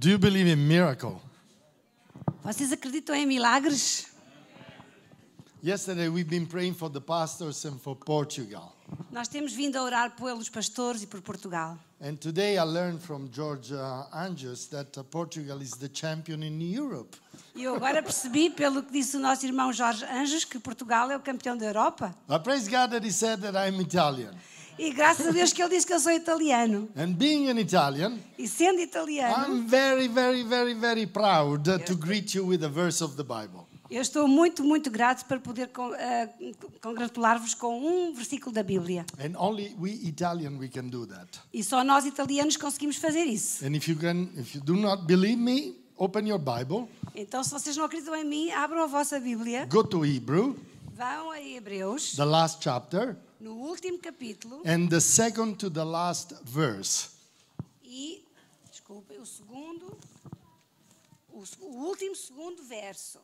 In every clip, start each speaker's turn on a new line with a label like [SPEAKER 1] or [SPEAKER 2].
[SPEAKER 1] Do you believe in miracle?
[SPEAKER 2] Vocês acreditam em milagres?
[SPEAKER 1] Yesterday we've been praying for the pastors and for Portugal.
[SPEAKER 2] Nós temos vindo a orar pelos pastores e por Portugal.
[SPEAKER 1] And today I learned from George uh, Anjus that uh, Portugal is the champion in Europe.
[SPEAKER 2] E eu agora percebi, pelo que disse o nosso irmão Jorge Anjos, que Portugal é o campeão da Europa.
[SPEAKER 1] I praise God that he said that I'm Italian.
[SPEAKER 2] E graças a Deus que ele disse que eu sou italiano.
[SPEAKER 1] And being an Italian,
[SPEAKER 2] E sendo italiano,
[SPEAKER 1] I'm very, very, very, very proud uh, to greet you with a verse of the Bible.
[SPEAKER 2] eu estou muito, muito grato para poder eh, congratular-vos com um versículo da Bíblia.
[SPEAKER 1] And only we Italian we can do that.
[SPEAKER 2] E só nós italianos conseguimos fazer isso.
[SPEAKER 1] And if you can, if you do not believe me, open your Bible,
[SPEAKER 2] Então, se vocês não acreditam em mim, abram a vossa Bíblia,
[SPEAKER 1] go to Hebrew,
[SPEAKER 2] vão a Hebreus,
[SPEAKER 1] the last chapter,
[SPEAKER 2] no último capítulo,
[SPEAKER 1] and the second to the last verse.
[SPEAKER 2] e, desculpem, o segundo, o, o último segundo verso.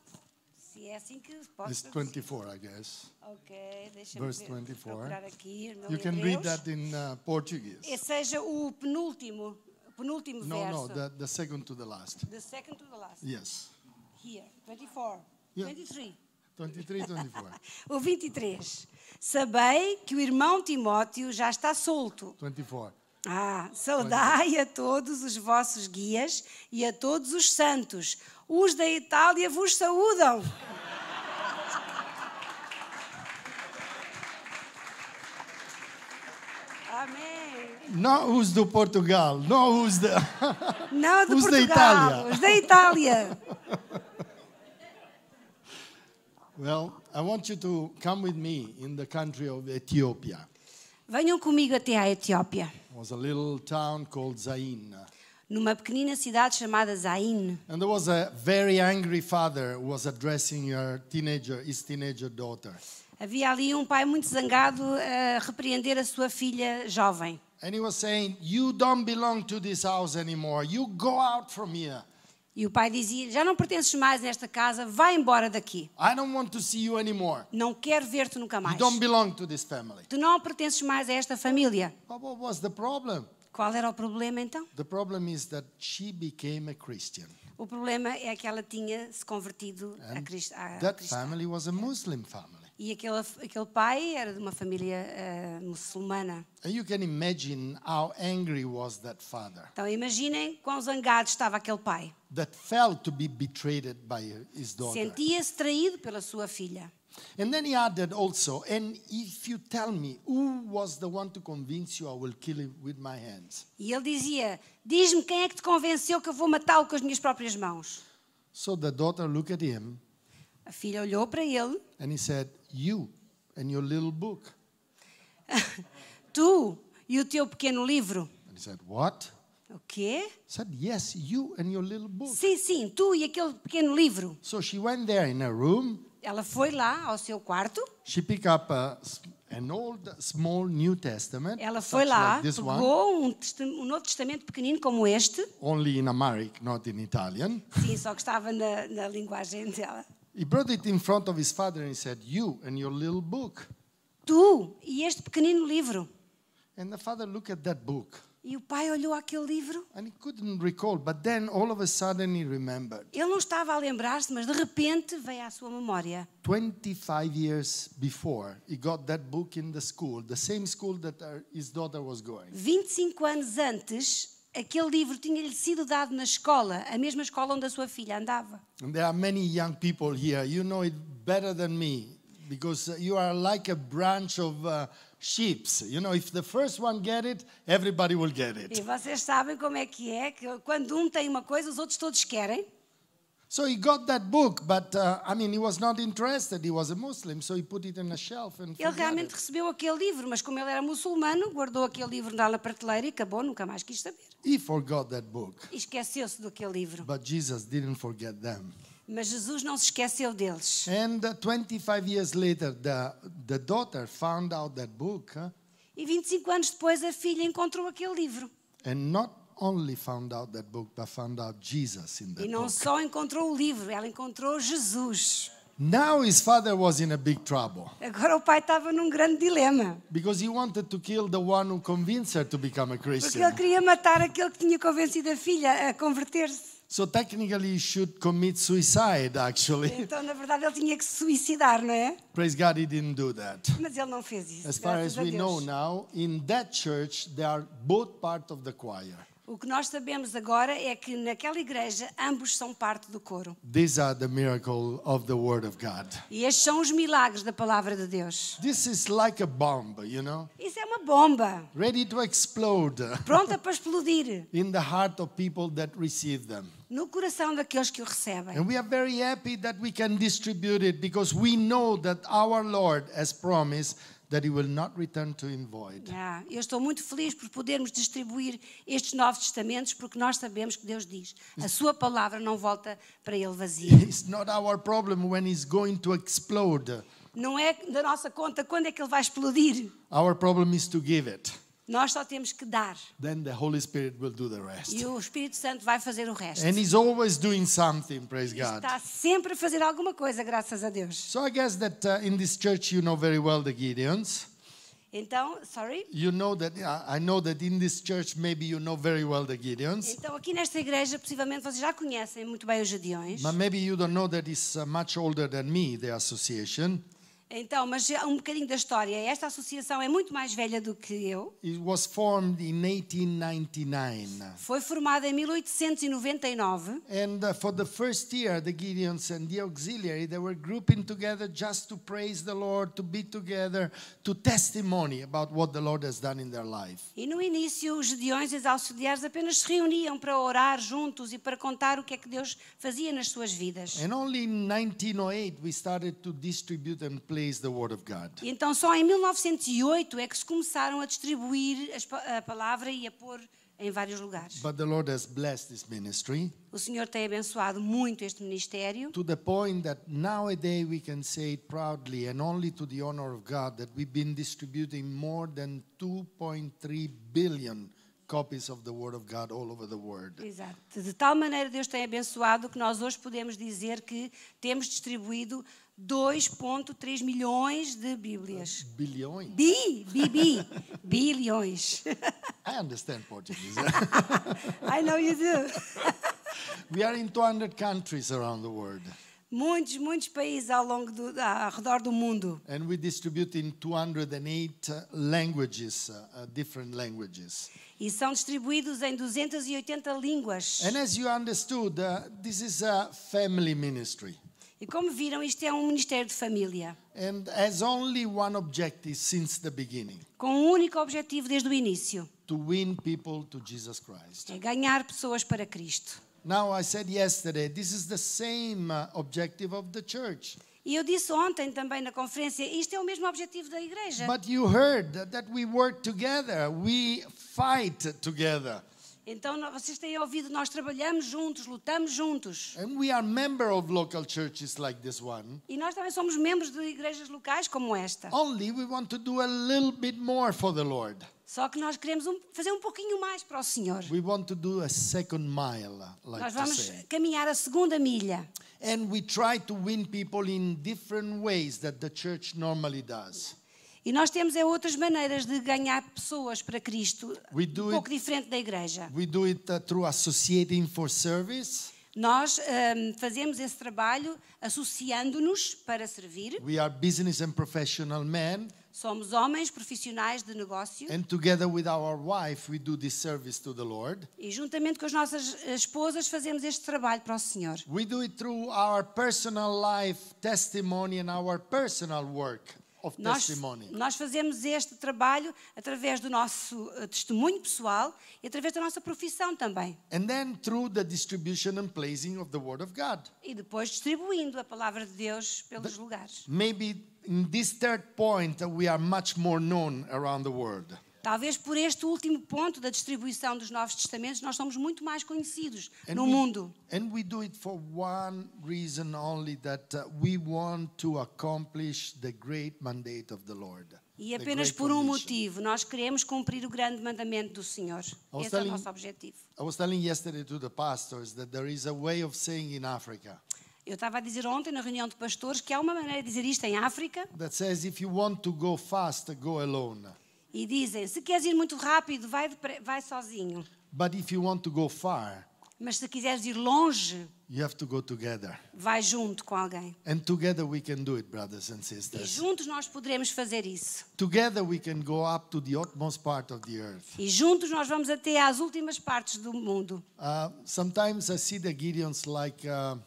[SPEAKER 2] Se é assim que posso
[SPEAKER 1] It's
[SPEAKER 2] traduzir.
[SPEAKER 1] 24, I guess.
[SPEAKER 2] Ok, deixa-me
[SPEAKER 1] Verse 24.
[SPEAKER 2] aqui
[SPEAKER 1] You can read that in uh, Portuguese.
[SPEAKER 2] E seja o penúltimo, penúltimo
[SPEAKER 1] No,
[SPEAKER 2] verso.
[SPEAKER 1] no, the, the second to the last.
[SPEAKER 2] The second to the last.
[SPEAKER 1] Yes.
[SPEAKER 2] Here, 24.
[SPEAKER 1] Yeah.
[SPEAKER 2] 23.
[SPEAKER 1] 23, 24.
[SPEAKER 2] O 23. Sabei que o irmão Timóteo já está solto.
[SPEAKER 1] 24.
[SPEAKER 2] Ah, saudai a todos os vossos guias e a todos os santos. Os da Itália vos saúdam. Amém.
[SPEAKER 1] Not who's do Portugal. No, who's the.
[SPEAKER 2] Não de
[SPEAKER 1] Os da
[SPEAKER 2] Portugal,
[SPEAKER 1] Itália.
[SPEAKER 2] os da Itália.
[SPEAKER 1] well, I want you to come with me in the country of Ethiopia.
[SPEAKER 2] Venham comigo até à Etiópia,
[SPEAKER 1] It was a little town called Zain.
[SPEAKER 2] numa pequenina cidade chamada Zain.
[SPEAKER 1] And there was a very angry father who was addressing your teenager, his teenager daughter.
[SPEAKER 2] Havia ali um pai muito zangado a repreender a sua filha jovem.
[SPEAKER 1] And he was saying, You don't belong to this house anymore. You go out from here.
[SPEAKER 2] E o pai dizia: Já não pertences mais a esta casa, vai embora daqui.
[SPEAKER 1] I don't want to see you anymore.
[SPEAKER 2] Não quero ver-te nunca mais.
[SPEAKER 1] don't belong to this family.
[SPEAKER 2] Tu não pertences mais a esta família.
[SPEAKER 1] But what was the problem?
[SPEAKER 2] Qual era o problema então?
[SPEAKER 1] The problem is that she became a Christian.
[SPEAKER 2] O problema é que ela tinha se convertido a,
[SPEAKER 1] And
[SPEAKER 2] a
[SPEAKER 1] that
[SPEAKER 2] cristã.
[SPEAKER 1] family was a Muslim family.
[SPEAKER 2] E aquele, aquele pai era de uma família eh, muçulmana.
[SPEAKER 1] And you can imagine how angry was that father
[SPEAKER 2] Então imaginem quão zangado estava aquele pai. Sentia-se traído pela sua filha.
[SPEAKER 1] And then he added also, and if you tell me who was the one to convince you, I will kill him with my hands.
[SPEAKER 2] E ele dizia: Diz-me quem é que te convenceu que eu vou matá-lo com as minhas próprias mãos.
[SPEAKER 1] So the daughter looked at him
[SPEAKER 2] A filha olhou para ele:
[SPEAKER 1] and he said, You and your little book.
[SPEAKER 2] Tu e o teu pequeno livro.
[SPEAKER 1] And he said, What?
[SPEAKER 2] O quê?
[SPEAKER 1] Said, Yes, you and your little book.
[SPEAKER 2] Sim, sim, tu e aquele pequeno livro.
[SPEAKER 1] So she went there in her room.
[SPEAKER 2] Ela foi lá ao seu quarto,
[SPEAKER 1] She picked up a, an old, small New Testament,
[SPEAKER 2] ela foi lá,
[SPEAKER 1] like
[SPEAKER 2] pegou um, um Novo Testamento pequenino como este,
[SPEAKER 1] only in Amharic, not in Italian.
[SPEAKER 2] sim, só que estava na, na linguagem dela.
[SPEAKER 1] He brought it in front of his father and he said, You and your little book.
[SPEAKER 2] Tu e este pequenino livro.
[SPEAKER 1] And the father looked at that book
[SPEAKER 2] E o pai olhou aquele livro.
[SPEAKER 1] and he couldn't recall, but then all of a sudden he remembered.
[SPEAKER 2] Ele não estava a lembrar-se, mas de repente veio à sua memória.
[SPEAKER 1] 25 years before, he got that book in the school, the same school that uh, his daughter was going.
[SPEAKER 2] 25 anos antes, aquele livro tinha-lhe sido dado na escola, a mesma escola onde a sua filha andava.
[SPEAKER 1] And there are many young people here. You know it better than me because you are like a branch of uh, sheep. You know, if the first one get it, everybody will get
[SPEAKER 2] E
[SPEAKER 1] it.
[SPEAKER 2] vocês sabem como é que é, que quando um tem uma coisa, os outros todos querem.
[SPEAKER 1] So he got that book, but uh, I mean, he was not interested. He was a Muslim, so he put it on a shelf and
[SPEAKER 2] Ele realmente
[SPEAKER 1] it.
[SPEAKER 2] recebeu aquele livro, mas como ele era muçulmano, guardou aquele livro na prateleira e acabou, nunca mais quis saber.
[SPEAKER 1] He forgot that book,
[SPEAKER 2] E esqueceu-se daquele livro.
[SPEAKER 1] but Jesus didn't forget them.
[SPEAKER 2] Mas Jesus não se esqueceu deles.
[SPEAKER 1] And uh, 25 years later, the, the daughter found out that book huh,
[SPEAKER 2] E 25 anos depois, a filha encontrou aquele livro.
[SPEAKER 1] and not only found out that book, but found out Jesus in
[SPEAKER 2] E
[SPEAKER 1] that
[SPEAKER 2] não
[SPEAKER 1] book.
[SPEAKER 2] só encontrou o livro, ela encontrou Jesus.
[SPEAKER 1] Now his father was in a big trouble
[SPEAKER 2] Agora o pai estava num grande dilema.
[SPEAKER 1] because he wanted to kill the one who convinced her to become a
[SPEAKER 2] Porque
[SPEAKER 1] Christian.
[SPEAKER 2] ele queria matar aquele que tinha convencido a filha a converter-se.
[SPEAKER 1] So technically, he should commit suicide, actually.
[SPEAKER 2] Então, na verdade, ele tinha que se suicidar, não é?
[SPEAKER 1] Praise God, he didn't do that.
[SPEAKER 2] Mas ele não fez isso.
[SPEAKER 1] As far
[SPEAKER 2] graças
[SPEAKER 1] as
[SPEAKER 2] a
[SPEAKER 1] we know now, in that church, they are both part of the choir.
[SPEAKER 2] O que nós sabemos agora é que naquela igreja ambos são parte do coro.
[SPEAKER 1] These are the miracle of the Word of God.
[SPEAKER 2] E estes são os milagres da palavra de Deus.
[SPEAKER 1] This is like a bomb, you know,
[SPEAKER 2] Isso é uma bomba,
[SPEAKER 1] ready to explode
[SPEAKER 2] pronta para explodir
[SPEAKER 1] in the heart of people that receive them.
[SPEAKER 2] no coração daqueles que o recebem.
[SPEAKER 1] And we are very happy that we can distribute it because we know that our Lord has promised that He will not return to Him void.
[SPEAKER 2] Ah, eu estou muito feliz por podermos distribuir estes novos testamentos, porque nós sabemos que Deus diz: a sua palavra não volta para ele vazia.
[SPEAKER 1] It's not our problem when He's going to explode.
[SPEAKER 2] Não é da nossa conta quando é que ele vai explodir.
[SPEAKER 1] Our problem is to give it.
[SPEAKER 2] Nós só temos que dar.
[SPEAKER 1] Then the Holy Spirit will do the rest.
[SPEAKER 2] E o Espírito Santo vai fazer o resto.
[SPEAKER 1] And He's always doing something, praise God.
[SPEAKER 2] Está sempre a fazer alguma coisa, graças a Deus.
[SPEAKER 1] So I guess that uh, in this church you know very well the Gideons.
[SPEAKER 2] Então, sorry.
[SPEAKER 1] You know that uh, I know that in this church maybe you know very well the Gideons,
[SPEAKER 2] Então, aqui nesta igreja, possivelmente vocês já conhecem muito bem os Gedeões.
[SPEAKER 1] but maybe you don't know that it's uh, much older than me, the association.
[SPEAKER 2] Então, mas um bocadinho da história. Esta associação é muito mais velha do que eu.
[SPEAKER 1] It was formed in 1899.
[SPEAKER 2] Foi formada em 1899.
[SPEAKER 1] And uh, for the first year, the Gideons and the auxiliary, they were grouping together just to praise the Lord, to be together, to testimony about what the Lord has done in their life.
[SPEAKER 2] E no início, os Gedeões e os auxiliares apenas se reuniam para orar juntos e para contar o que é que Deus fazia nas suas vidas.
[SPEAKER 1] And only in 1908 we started to distribute and place the Word of God.
[SPEAKER 2] Então, só em 1908 é que se começaram a distribuir a palavra e a pôr em vários lugares.
[SPEAKER 1] But the Lord has blessed this ministry
[SPEAKER 2] O Senhor tem abençoado muito este ministério.
[SPEAKER 1] to the point that nowadays we can say it proudly and only to the honor of God that we've been distributing more than 2.3 billion copies of the Word of God all over the world.
[SPEAKER 2] Exato. De tal maneira Deus tem abençoado que nós hoje podemos dizer que temos distribuído 2.3 milhões de Bíblias.
[SPEAKER 1] Billion?
[SPEAKER 2] Bi, bibi, bilhões.
[SPEAKER 1] I understand Portuguese.
[SPEAKER 2] I know you do.
[SPEAKER 1] we are in 200 countries around the world
[SPEAKER 2] Muitos, muitos países ao longo do, ao redor do mundo.
[SPEAKER 1] and we distribute in 208 uh, languages, uh, uh, different languages.
[SPEAKER 2] E são distribuídos em 280 línguas.
[SPEAKER 1] And as you understood, uh, this is a family ministry.
[SPEAKER 2] E como viram, isto é um ministério de família.
[SPEAKER 1] and has only one objective since the beginning
[SPEAKER 2] Com um único objetivo desde o início.
[SPEAKER 1] to win people to Jesus Christ.
[SPEAKER 2] É ganhar pessoas para Cristo.
[SPEAKER 1] Now, I said yesterday, this is the same uh, objective of the church.
[SPEAKER 2] E eu disse ontem também na conferência, isto é o mesmo objetivo da igreja.
[SPEAKER 1] But you heard that, that we work together, we fight together,
[SPEAKER 2] Então vocês têm ouvido, nós trabalhamos juntos, lutamos juntos.
[SPEAKER 1] and we are member of local churches like this one.
[SPEAKER 2] E nós também somos membros de igrejas locais como esta.
[SPEAKER 1] Only we want to do a little bit more for the Lord.
[SPEAKER 2] Só que nós queremos um- fazer um pouquinho mais para o Senhor.
[SPEAKER 1] We want to do a second mile, like
[SPEAKER 2] Nós vamos caminhar a segunda milha.
[SPEAKER 1] And we try to win people in different ways that the church normally does.
[SPEAKER 2] E nós temos é outras maneiras de ganhar pessoas para Cristo,
[SPEAKER 1] We do
[SPEAKER 2] um pouco
[SPEAKER 1] it-
[SPEAKER 2] diferente da igreja.
[SPEAKER 1] We do it uh, through associating for service.
[SPEAKER 2] Nós hum, fazemos esse trabalho associando-nos para servir.
[SPEAKER 1] We are business and professional men,
[SPEAKER 2] Somos homens profissionais de negócio
[SPEAKER 1] and together with our wife, we do this service to the Lord.
[SPEAKER 2] e juntamente com as nossas esposas fazemos este trabalho para o Senhor.
[SPEAKER 1] We do it through our personal life testimony and our personal work
[SPEAKER 2] Nós, nós fazemos este trabalho através do nosso eh, testemunho pessoal e através da nossa profissão também.
[SPEAKER 1] And then through the distribution and placing of the Word of God.
[SPEAKER 2] E depois distribuindo a palavra de Deus pelos lugares.
[SPEAKER 1] Maybe in this third point, uh, we are much more known around the world.
[SPEAKER 2] Talvez por este último ponto da distribuição dos Novos Testamentos, nós somos muito mais conhecidos
[SPEAKER 1] And
[SPEAKER 2] no
[SPEAKER 1] we-
[SPEAKER 2] mundo.
[SPEAKER 1] And we do it for one reason only that uh, we want to accomplish the great mandate of the Lord.
[SPEAKER 2] E apenas por um motivo, nós queremos cumprir o grande mandamento do Senhor. Esse é o
[SPEAKER 1] telling-
[SPEAKER 2] nosso objetivo.
[SPEAKER 1] I was telling yesterday to the pastors that there is a way of saying in Africa,
[SPEAKER 2] Eu estava a dizer ontem na reunião de pastores que há uma maneira de dizer isto em África
[SPEAKER 1] that says if you want to go fast, go alone.
[SPEAKER 2] E dizem: se queres ir muito rápido, vai, vai sozinho.
[SPEAKER 1] But if you want to go far,
[SPEAKER 2] Mas se quiseres ir longe,
[SPEAKER 1] you have to go together.
[SPEAKER 2] vai junto com alguém.
[SPEAKER 1] And together we can do it, brothers and
[SPEAKER 2] E
[SPEAKER 1] sisters.
[SPEAKER 2] juntos nós poderemos fazer isso.
[SPEAKER 1] Together we can go up to the utmost part of the earth.
[SPEAKER 2] E juntos nós vamos até às últimas partes do mundo.
[SPEAKER 1] Uh, sometimes I see the Gideons like, uh,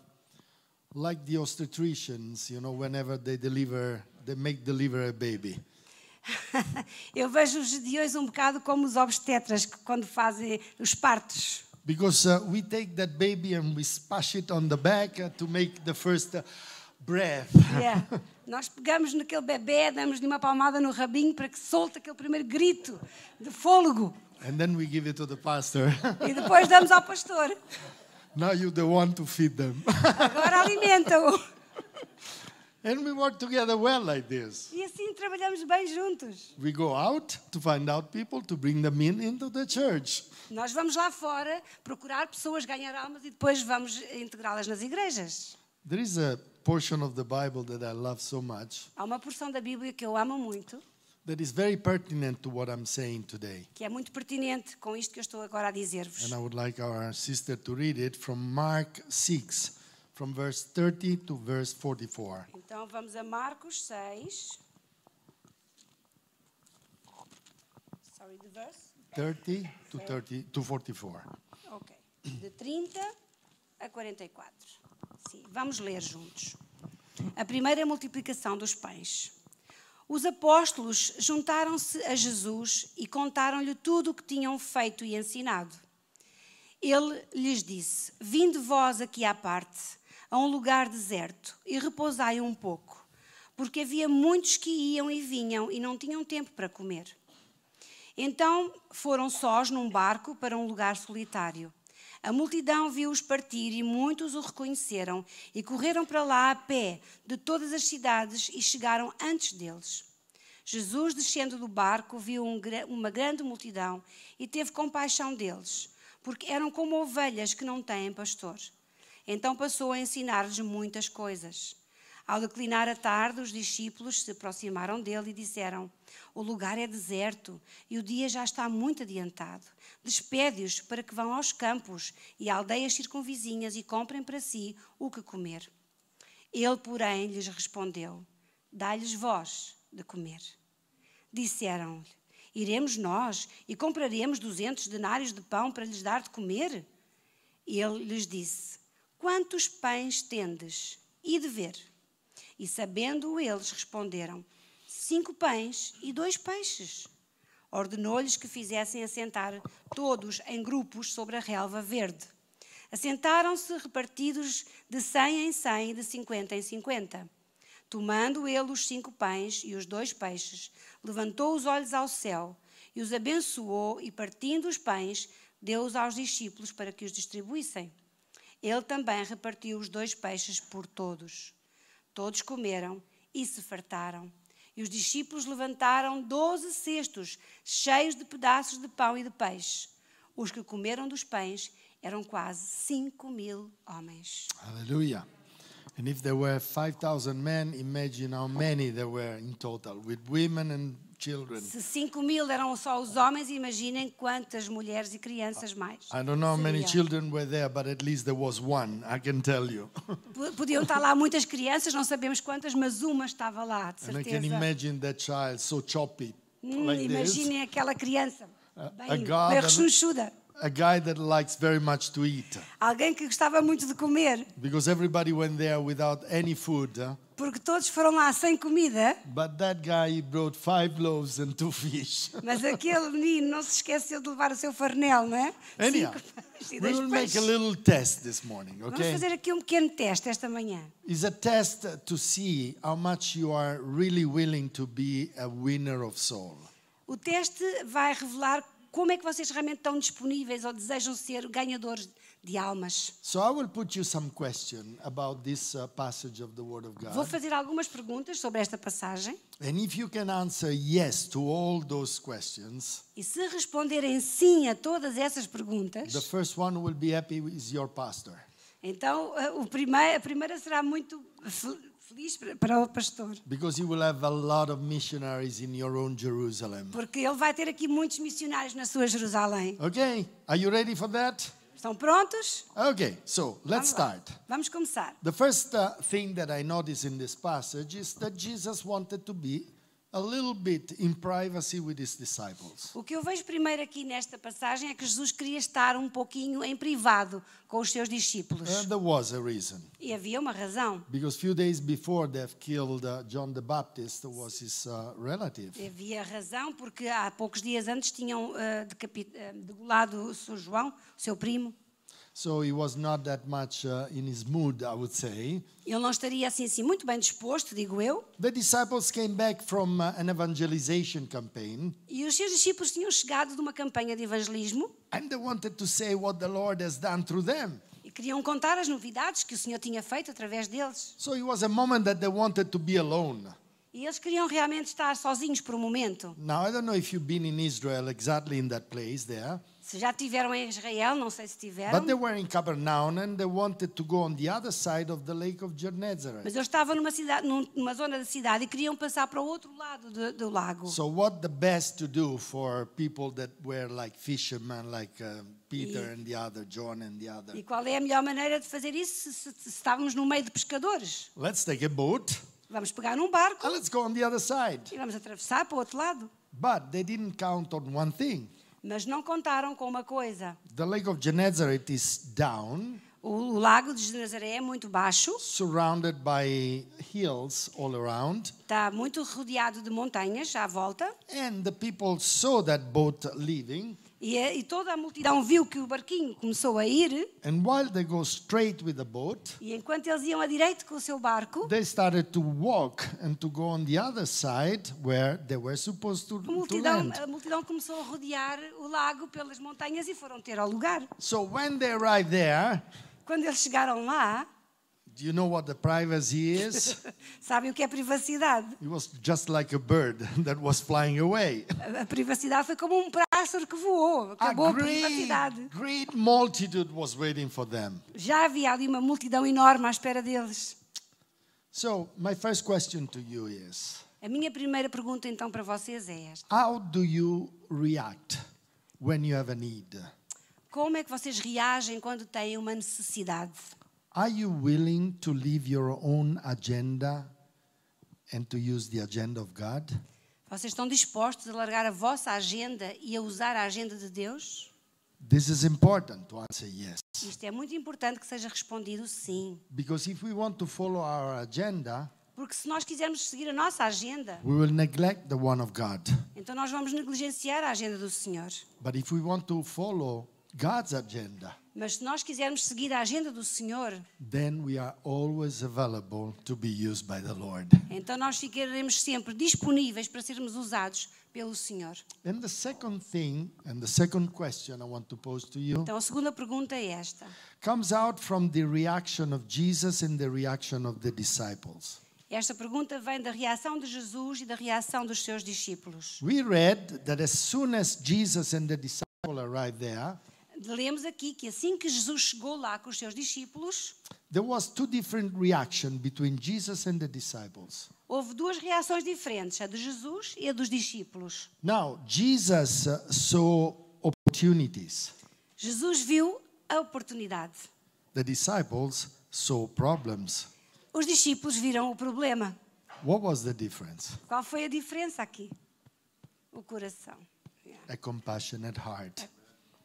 [SPEAKER 1] like the obstetricians, you know, whenever they deliver, they make deliver a baby.
[SPEAKER 2] Eu vejo os gedeões um bocado como os obstetras que quando fazem os partos.
[SPEAKER 1] Because uh, we take that baby and we splash it on the back uh, to make the first uh, breath.
[SPEAKER 2] Yeah. Nós pegamos naquele bebê, damos-lhe uma palmada no rabinho para que solte aquele primeiro grito de fôlego.
[SPEAKER 1] And then we give it to the pastor.
[SPEAKER 2] E depois damos ao pastor.
[SPEAKER 1] now you're the one to feed them.
[SPEAKER 2] Agora alimenta-o.
[SPEAKER 1] And we work together well like this.
[SPEAKER 2] E assim trabalhamos bem juntos.
[SPEAKER 1] We go out to find out people to bring them in into the church.
[SPEAKER 2] Nós vamos lá fora procurar pessoas, ganhar almas e depois vamos integrá-las nas igrejas.
[SPEAKER 1] There is a portion of the Bible that I love so much
[SPEAKER 2] Há uma porção da Bíblia que eu amo muito,
[SPEAKER 1] that is very pertinent to what I'm saying today.
[SPEAKER 2] que é muito pertinente com isto que eu estou agora a dizer-vos.
[SPEAKER 1] And I would like our sister to read it from Mark 6, from verse 30 to verse 44.
[SPEAKER 2] Então vamos a Marcos 6. Sorry, the verse?
[SPEAKER 1] 30 to 30 to 44.
[SPEAKER 2] Ok. De 30 a 44. Sim, vamos ler juntos. A primeira é a multiplicação dos pães. Os apóstolos juntaram-se a Jesus e contaram-lhe tudo o que tinham feito e ensinado. Ele lhes disse: Vinde vós aqui à parte, a um lugar deserto, e repousai um pouco, porque havia muitos que iam e vinham e não tinham tempo para comer. Então foram sós num barco para um lugar solitário. A multidão viu-os partir e muitos o reconheceram e correram para lá a pé de todas as cidades e chegaram antes deles. Jesus, descendo do barco, viu um uma grande multidão e teve compaixão deles, porque eram como ovelhas que não têm pastor. Então passou a ensinar-lhes muitas coisas. Ao declinar a tarde, os discípulos se aproximaram dele e disseram: O lugar é deserto e o dia já está muito adiantado. Despede-os para que vão aos campos e aldeias circunvizinhas e comprem para si o que comer. Ele, porém, lhes respondeu: Dá-lhes vós de comer. Disseram-lhe: Iremos nós e compraremos duzentos denários de pão para lhes dar de comer? Ele lhes disse: Quantos pães tendes? E de ver. E sabendo eles, responderam: Cinco pães e dois peixes. Ordenou-lhes que fizessem assentar todos em grupos sobre a relva verde. Assentaram-se repartidos de cem em cem e de cinquenta em cinquenta. Tomando ele os cinco pães e os dois peixes, levantou os olhos ao céu e os abençoou e, partindo os pães, deu-os aos discípulos para que os distribuíssem. Ele também repartiu os dois peixes por todos. Todos comeram e se fartaram. E os discípulos levantaram doze cestos cheios de pedaços de pão e de peixe. Os que comeram dos pães eram quase cinco mil homens.
[SPEAKER 1] Hallelujah. And if there were 5,000 men, imagine how many there were in total, with women and children.
[SPEAKER 2] Se cinco mil eram só os homens, imaginem quantas mulheres e crianças mais.
[SPEAKER 1] I don't know how many children were there, but at least there was one, I can tell you.
[SPEAKER 2] Podiam estar lá muitas crianças, não sabemos quantas, mas uma estava lá, de
[SPEAKER 1] and I can
[SPEAKER 2] certeza.
[SPEAKER 1] imagine that child so choppy,
[SPEAKER 2] Hum,
[SPEAKER 1] like
[SPEAKER 2] imaginem aquela criança, bem, bem rechonchuda.
[SPEAKER 1] A guy that likes very much to eat.
[SPEAKER 2] Alguém que gostava muito de comer,
[SPEAKER 1] Because everybody went there without any food. huh?
[SPEAKER 2] Porque todos foram lá sem comida,
[SPEAKER 1] But that guy he brought five loaves and two fish.
[SPEAKER 2] mas aquele menino não se esqueceu de levar o seu farnel, não é?
[SPEAKER 1] Anyhow, we will make a little test this morning,
[SPEAKER 2] Vamos
[SPEAKER 1] okay?
[SPEAKER 2] fazer aqui um pequeno teste esta manhã.
[SPEAKER 1] It's a test to see how much you are really willing to be a winner of soul.
[SPEAKER 2] O teste vai revelar como é que vocês realmente estão disponíveis ou desejam ser ganhadores de almas.
[SPEAKER 1] So I will put you some question about this uh, passage of the Word of
[SPEAKER 2] Vou
[SPEAKER 1] God.
[SPEAKER 2] fazer algumas perguntas sobre esta passagem
[SPEAKER 1] And if you can answer yes to all those questions,
[SPEAKER 2] e se responderem sim a todas essas perguntas,
[SPEAKER 1] the first one who will be happy is your pastor.
[SPEAKER 2] Então, eh, o primeiro, a primeira será muito fel- feliz para- o pastor,
[SPEAKER 1] because you will have a lot of missionaries in your own Jerusalem.
[SPEAKER 2] porque ele vai ter aqui muitos missionários na sua Jerusalém.
[SPEAKER 1] Okay, are you ready for that?
[SPEAKER 2] Estão prontos?
[SPEAKER 1] Okay, so let's
[SPEAKER 2] Vamos
[SPEAKER 1] start.
[SPEAKER 2] Vamos começar.
[SPEAKER 1] The first uh, thing that I notice in this passage is that Jesus wanted to be a little bit in privacy with his disciples.
[SPEAKER 2] O que eu vejo primeiro aqui nesta passagem é que Jesus queria estar um pouquinho em privado com os seus discípulos.
[SPEAKER 1] And there was a reason.
[SPEAKER 2] E havia uma razão.
[SPEAKER 1] Because few days before they've killed uh, John the Baptist, was his uh, relative.
[SPEAKER 2] Havia razão porque há poucos dias antes tinham uh, eh, degolado o seu João, o seu primo.
[SPEAKER 1] So he was not that much uh, in his mood, I would say.
[SPEAKER 2] Ele não estaria assim, assim muito bem disposto, digo eu.
[SPEAKER 1] The disciples came back from uh, an evangelization campaign
[SPEAKER 2] E os seus discípulos tinham chegado de uma campanha de evangelismo
[SPEAKER 1] and they wanted to say what the Lord has done through them.
[SPEAKER 2] e queriam contar as novidades que o Senhor tinha feito através deles.
[SPEAKER 1] So it was a moment that they wanted to be alone.
[SPEAKER 2] E eles queriam realmente estar sozinhos por um momento.
[SPEAKER 1] Now, I don't know if you've been in Israel exactly in that place there,
[SPEAKER 2] Se já tiveram em Israel, não sei se tiveram.
[SPEAKER 1] but they were in Capernaum and they wanted to go on the other side of the lake of Gennesaret.
[SPEAKER 2] Mas eles estavam numa, cidade, num- numa zona da cidade e queriam passar para o outro lado do, do lago.
[SPEAKER 1] So, what the best to do for people that were like fishermen, like uh, Peter and the other, John and the other?
[SPEAKER 2] E qual é a melhor maneira de fazer isso se, se- se estávamos no meio de pescadores?
[SPEAKER 1] Let's take a boat
[SPEAKER 2] Vamos pegar num barco
[SPEAKER 1] and let's go on the other side.
[SPEAKER 2] e vamos atravessar para o outro lado.
[SPEAKER 1] But they didn't count on one thing.
[SPEAKER 2] Mas não contaram com uma coisa.
[SPEAKER 1] The lake of Gennesaret is down,
[SPEAKER 2] O, lago de Nazaré é muito baixo,
[SPEAKER 1] surrounded by hills all around,
[SPEAKER 2] está muito rodeado de montanhas à volta.
[SPEAKER 1] and the people saw that boat leaving.
[SPEAKER 2] E, a- e toda a multidão viu que o barquinho começou a ir.
[SPEAKER 1] And while they go straight with the boat,
[SPEAKER 2] E enquanto eles iam a direito com o seu barco,
[SPEAKER 1] they started to walk and to go on the other side where they were supposed to,
[SPEAKER 2] a multidão, a multidão começou a rodear o lago pelas montanhas e foram ter ao lugar.
[SPEAKER 1] So when they arrived there,
[SPEAKER 2] Quando eles chegaram lá,
[SPEAKER 1] do you know what the privacy is?
[SPEAKER 2] sabem o que é privacidade?
[SPEAKER 1] it was just like a bird that was flying away.
[SPEAKER 2] A, a privacidade foi como um pássaro que voou.
[SPEAKER 1] A
[SPEAKER 2] Acabou a
[SPEAKER 1] great,
[SPEAKER 2] privacidade.
[SPEAKER 1] great multitude was waiting for them.
[SPEAKER 2] Já havia ali uma multidão enorme à espera deles.
[SPEAKER 1] So my first question to you is,
[SPEAKER 2] A minha primeira pergunta então para vocês é esta:
[SPEAKER 1] how do you react when you have a need?
[SPEAKER 2] Como é que vocês reagem quando têm uma necessidade?
[SPEAKER 1] Are you willing to leave your own agenda and to use the agenda of God?
[SPEAKER 2] Vocês estão dispostos a largar a vossa agenda e a usar a agenda de Deus?
[SPEAKER 1] This is important to answer yes.
[SPEAKER 2] Isto é muito importante que seja respondido sim.
[SPEAKER 1] Because if we want to follow our agenda,
[SPEAKER 2] Porque se nós quisermos seguir a nossa agenda,
[SPEAKER 1] we will neglect the one of God.
[SPEAKER 2] então nós vamos negligenciar a agenda do Senhor.
[SPEAKER 1] But if we want to follow God's agenda,
[SPEAKER 2] Mas se nós quisermos seguir a agenda do Senhor,
[SPEAKER 1] then we are always available to be used by the Lord.
[SPEAKER 2] então nós ficaremos sempre disponíveis para sermos usados pelo Senhor.
[SPEAKER 1] And the second thing, and the second question I want to pose to you,
[SPEAKER 2] Então a segunda pergunta é esta:
[SPEAKER 1] comes out from the reaction of Jesus and the reaction of the disciples.
[SPEAKER 2] Esta pergunta vem da reação de Jesus e da reação dos seus discípulos.
[SPEAKER 1] We read that as soon as Jesus and the disciple arrived there,
[SPEAKER 2] Lemos aqui que assim que Jesus chegou lá com os seus discípulos,
[SPEAKER 1] there was two different reaction between Jesus and the disciples.
[SPEAKER 2] houve duas reações diferentes, a de Jesus e a dos discípulos.
[SPEAKER 1] Now, Jesus uh, saw opportunities.
[SPEAKER 2] Jesus viu a oportunidade.
[SPEAKER 1] The disciples saw problems.
[SPEAKER 2] Os discípulos viram o problema.
[SPEAKER 1] What was the difference?
[SPEAKER 2] Qual foi a diferença aqui? O coração. Yeah.
[SPEAKER 1] A compassionate heart.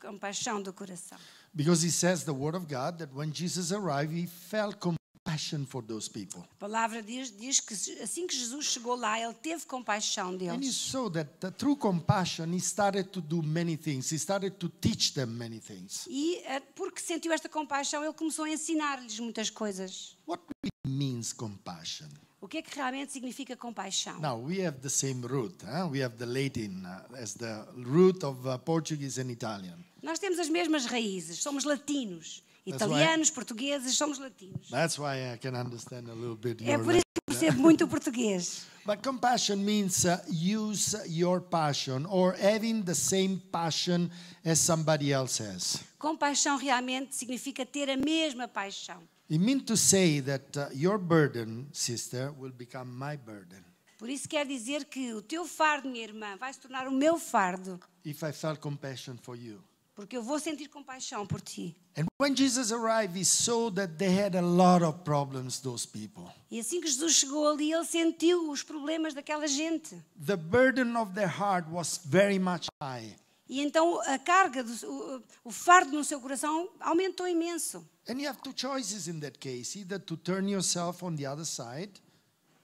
[SPEAKER 2] Compaixão do coração.
[SPEAKER 1] Because he says the word of God that when Jesus arrived, he felt compassion for those people.
[SPEAKER 2] A palavra diz, diz que assim que Jesus chegou lá, ele teve compaixão
[SPEAKER 1] And you
[SPEAKER 2] deles.
[SPEAKER 1] saw that uh, through compassion, he started to do many things. He started to teach them many things.
[SPEAKER 2] E eh, porque sentiu esta compaixão, ele começou a ensinar-lhes muitas coisas.
[SPEAKER 1] What really means compassion?
[SPEAKER 2] O que é que realmente significa compaixão?
[SPEAKER 1] Now, we have the same root. huh? We have the Latin uh, as the root of uh, Portuguese and Italian.
[SPEAKER 2] Nós temos as mesmas raízes, somos latinos Italianos, portugueses, somos latinos.
[SPEAKER 1] That's why I can understand a little bit
[SPEAKER 2] É
[SPEAKER 1] your
[SPEAKER 2] por isso que percebo muito o português.
[SPEAKER 1] But compassion means uh, use your passion or having the same passion as somebody else has.
[SPEAKER 2] Compaixão realmente significa ter a mesma paixão.
[SPEAKER 1] It means to say that uh, your burden, sister, will become my burden.
[SPEAKER 2] Por isso quer dizer que o teu fardo, minha irmã, vai se tornar o meu fardo,
[SPEAKER 1] If I felt compassion for you.
[SPEAKER 2] Porque eu vou sentir compaixão por ti.
[SPEAKER 1] And when Jesus arrived, he saw that they had a lot of problems, those people.
[SPEAKER 2] E assim que Jesus chegou ali, ele sentiu os problemas daquela gente.
[SPEAKER 1] The burden of their heart was very much high.
[SPEAKER 2] E então a carga, do, o, o fardo no seu coração aumentou imenso.
[SPEAKER 1] And you have two choices in that case either to turn yourself on the other side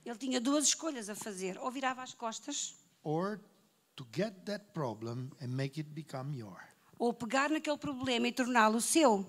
[SPEAKER 2] Ele tinha duas escolhas a fazer: ou virava as costas,
[SPEAKER 1] or to get that problem and make it become yours.
[SPEAKER 2] Ou pegar naquele problema e torná-lo seu.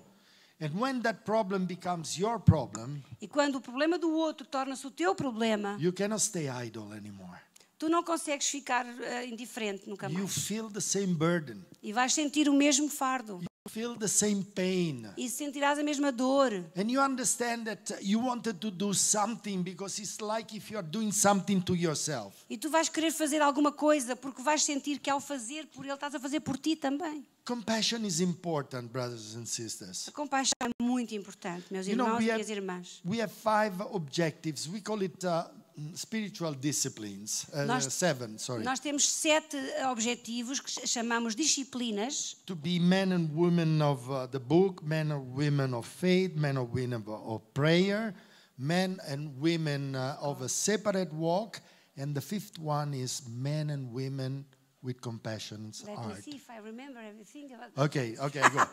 [SPEAKER 1] And when that problem becomes your problem,
[SPEAKER 2] E quando o problema do outro torna-se o teu problema,
[SPEAKER 1] you cannot stay idle anymore.
[SPEAKER 2] tu não consegues ficar eh, indiferente nunca
[SPEAKER 1] You
[SPEAKER 2] mais.
[SPEAKER 1] feel the same burden,
[SPEAKER 2] E vais sentir o mesmo fardo.
[SPEAKER 1] Feel the same pain.
[SPEAKER 2] E sentirás a mesma dor.
[SPEAKER 1] And you understand that you wanted to do something because it's like if you're doing something to yourself.
[SPEAKER 2] E tu vais querer fazer alguma coisa porque vais sentir que ao fazer por ele estás a fazer por ti também.
[SPEAKER 1] Compassion is important, brothers and sisters.
[SPEAKER 2] A compaixão é muito importante, meus
[SPEAKER 1] You know,
[SPEAKER 2] irmãos e
[SPEAKER 1] have-
[SPEAKER 2] minhas irmãs.
[SPEAKER 1] We have five objectives. We call it uh, spiritual disciplines. Uh,
[SPEAKER 2] Nós-
[SPEAKER 1] seven, sorry.
[SPEAKER 2] Nós temos sete objetivos que chamamos disciplinas
[SPEAKER 1] to be men and women of uh, the book, men and women of faith, men and women of, prayer, men and women uh, of a separate walk, and the fifth one is men and women with compassion's
[SPEAKER 2] Let me see if I remember everything.
[SPEAKER 1] Okay, okay, good.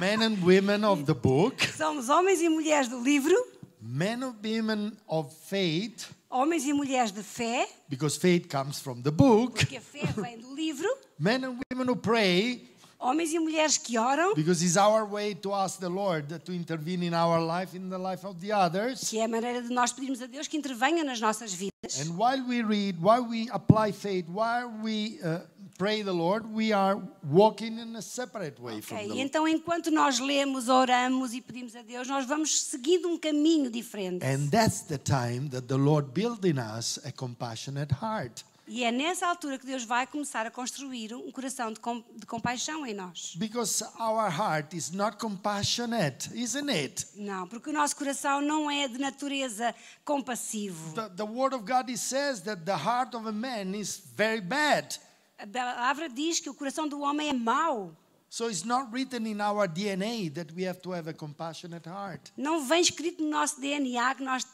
[SPEAKER 1] men and women of the book,
[SPEAKER 2] Somos homens e mulheres do livro,
[SPEAKER 1] men and women of faith,
[SPEAKER 2] homens e mulheres de fé,
[SPEAKER 1] because faith comes from the book,
[SPEAKER 2] porque a fé vem do livro,
[SPEAKER 1] men and women who pray,
[SPEAKER 2] homens e mulheres que oram,
[SPEAKER 1] because it's our way to ask the Lord to intervene in our life, in the life of the others.
[SPEAKER 2] que é a maneira de nós pedirmos a Deus que intervenha nas nossas vidas.
[SPEAKER 1] And while we read, while we apply faith, while we uh, pray the Lord, we are walking in a separate way from
[SPEAKER 2] Ok,
[SPEAKER 1] the
[SPEAKER 2] então, enquanto nós lemos, oramos e pedimos a Deus, nós vamos seguindo um caminho diferente.
[SPEAKER 1] And that's the time that the Lord built in us a compassionate heart.
[SPEAKER 2] E é nessa altura que Deus vai começar a construir um coração de, com, de compaixão em nós.
[SPEAKER 1] Because our heart is not compassionate, isn't it?
[SPEAKER 2] Não, porque o nosso coração não é de natureza compassivo.
[SPEAKER 1] The, the Word of God says that the heart of a man is very bad.
[SPEAKER 2] A palavra diz que o coração do homem é mau.
[SPEAKER 1] So it's not written in our DNA that we have to have a compassionate heart.
[SPEAKER 2] Não vem escrito no nosso DNA que nós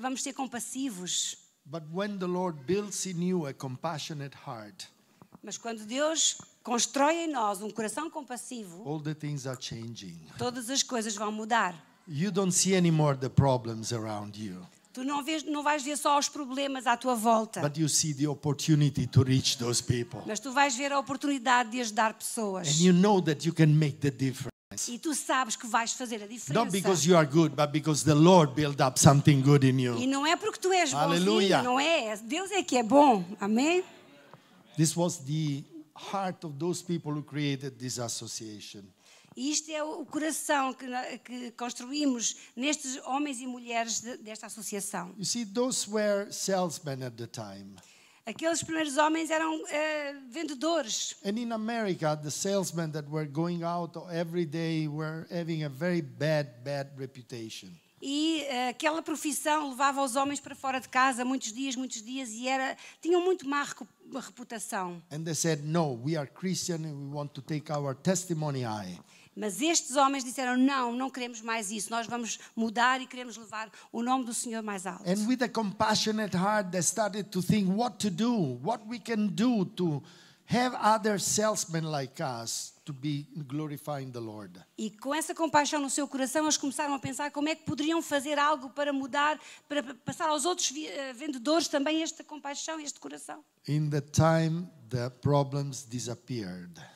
[SPEAKER 2] vamos ser compassivos.
[SPEAKER 1] But when the Lord builds in you a compassionate heart,
[SPEAKER 2] Mas quando Deus constrói em nós um coração compassivo,
[SPEAKER 1] all the things are changing.
[SPEAKER 2] todas as coisas vão mudar.
[SPEAKER 1] You don't see anymore the problems around you,
[SPEAKER 2] Tu não, vês, não vais ver só os problemas à tua volta,
[SPEAKER 1] but you see the opportunity to reach those people.
[SPEAKER 2] mas tu vais ver a oportunidade de ajudar pessoas.
[SPEAKER 1] And you know that you can make the difference.
[SPEAKER 2] E tu sabes que vais fazer a diferença.
[SPEAKER 1] Not because you are good, but because the Lord built up something good in
[SPEAKER 2] E
[SPEAKER 1] you.
[SPEAKER 2] não é porque tu és
[SPEAKER 1] Aleluia.
[SPEAKER 2] bonzinho, não é? Deus é que é bom. Amém?
[SPEAKER 1] This was the heart of those people who created this association.
[SPEAKER 2] E isto é o coração que, que construímos nestes homens e mulheres de- desta associação.
[SPEAKER 1] You see, those were salesmen at the time.
[SPEAKER 2] Aqueles primeiros homens eram eh, vendedores.
[SPEAKER 1] And in America, the salesmen that were going out every day were having a very bad, bad reputation.
[SPEAKER 2] E eh, aquela profissão levava os homens para fora de casa muitos dias, muitos dias, e era, tinham muito má reputação.
[SPEAKER 1] And they said, No, we are Christian and we want to take our testimony high.
[SPEAKER 2] Mas estes homens disseram: não, não queremos mais isso, nós vamos mudar e queremos levar o nome do Senhor mais alto.
[SPEAKER 1] And with a compassionate heart, they started to think what to do, what we can do to have other salesmen like us to be glorifying the Lord.
[SPEAKER 2] E com essa compaixão no seu coração, eles começaram a pensar como é que poderiam fazer algo para mudar, para passar aos outros eh, vendedores também esta compaixão, este coração.
[SPEAKER 1] In the time, the problems disappeared.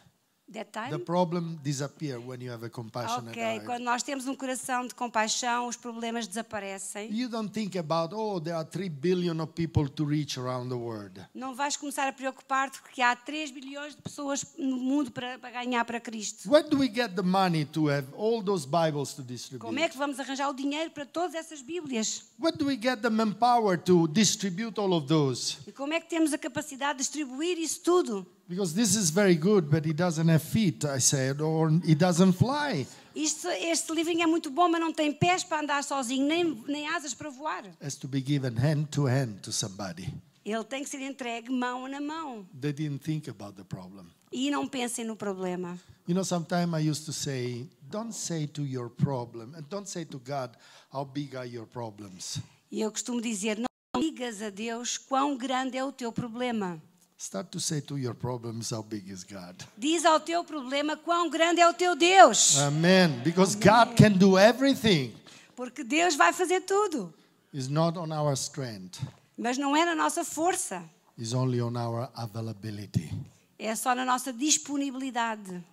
[SPEAKER 1] The problem disappear when you have a compassionate
[SPEAKER 2] Ok,
[SPEAKER 1] heart.
[SPEAKER 2] quando nós temos um coração de compaixão, os problemas desaparecem.
[SPEAKER 1] You don't think about, oh, there are 3 billion of people to reach around the world.
[SPEAKER 2] Não vais começar a preocupar-te porque há 3 bilhões de pessoas no mundo para, para ganhar para Cristo.
[SPEAKER 1] Where do we get the money to have all those Bibles to distribute?
[SPEAKER 2] Como é que vamos arranjar o dinheiro para todas essas Bíblias?
[SPEAKER 1] Where do we get the manpower to distribute all of those?
[SPEAKER 2] E como é que temos a capacidade de distribuir isso tudo?
[SPEAKER 1] Because this is very good, but it doesn't have feet, I said, or it doesn't fly.
[SPEAKER 2] Isto, este livrinho é muito bom, mas não tem pés para andar sozinho, nem, nem asas para voar.
[SPEAKER 1] Has to be given hand to hand to somebody.
[SPEAKER 2] Ele tem que ser entregue mão na mão.
[SPEAKER 1] They didn't think about the problem.
[SPEAKER 2] E não pensem no problema.
[SPEAKER 1] You know, sometimes I used to say, don't say to your problem, and don't say to God, how big are your problems.
[SPEAKER 2] E eu costumo dizer: não digas a Deus quão grande é o teu problema.
[SPEAKER 1] Start to say to your problems, how big is God.
[SPEAKER 2] Diz ao teu problema quão grande é o teu Deus.
[SPEAKER 1] Amen. Because God can do everything.
[SPEAKER 2] Porque Deus vai fazer tudo.
[SPEAKER 1] It's not on our strength,
[SPEAKER 2] Mas não é na nossa força,
[SPEAKER 1] it's only on our availability.
[SPEAKER 2] é só na nossa disponibilidade.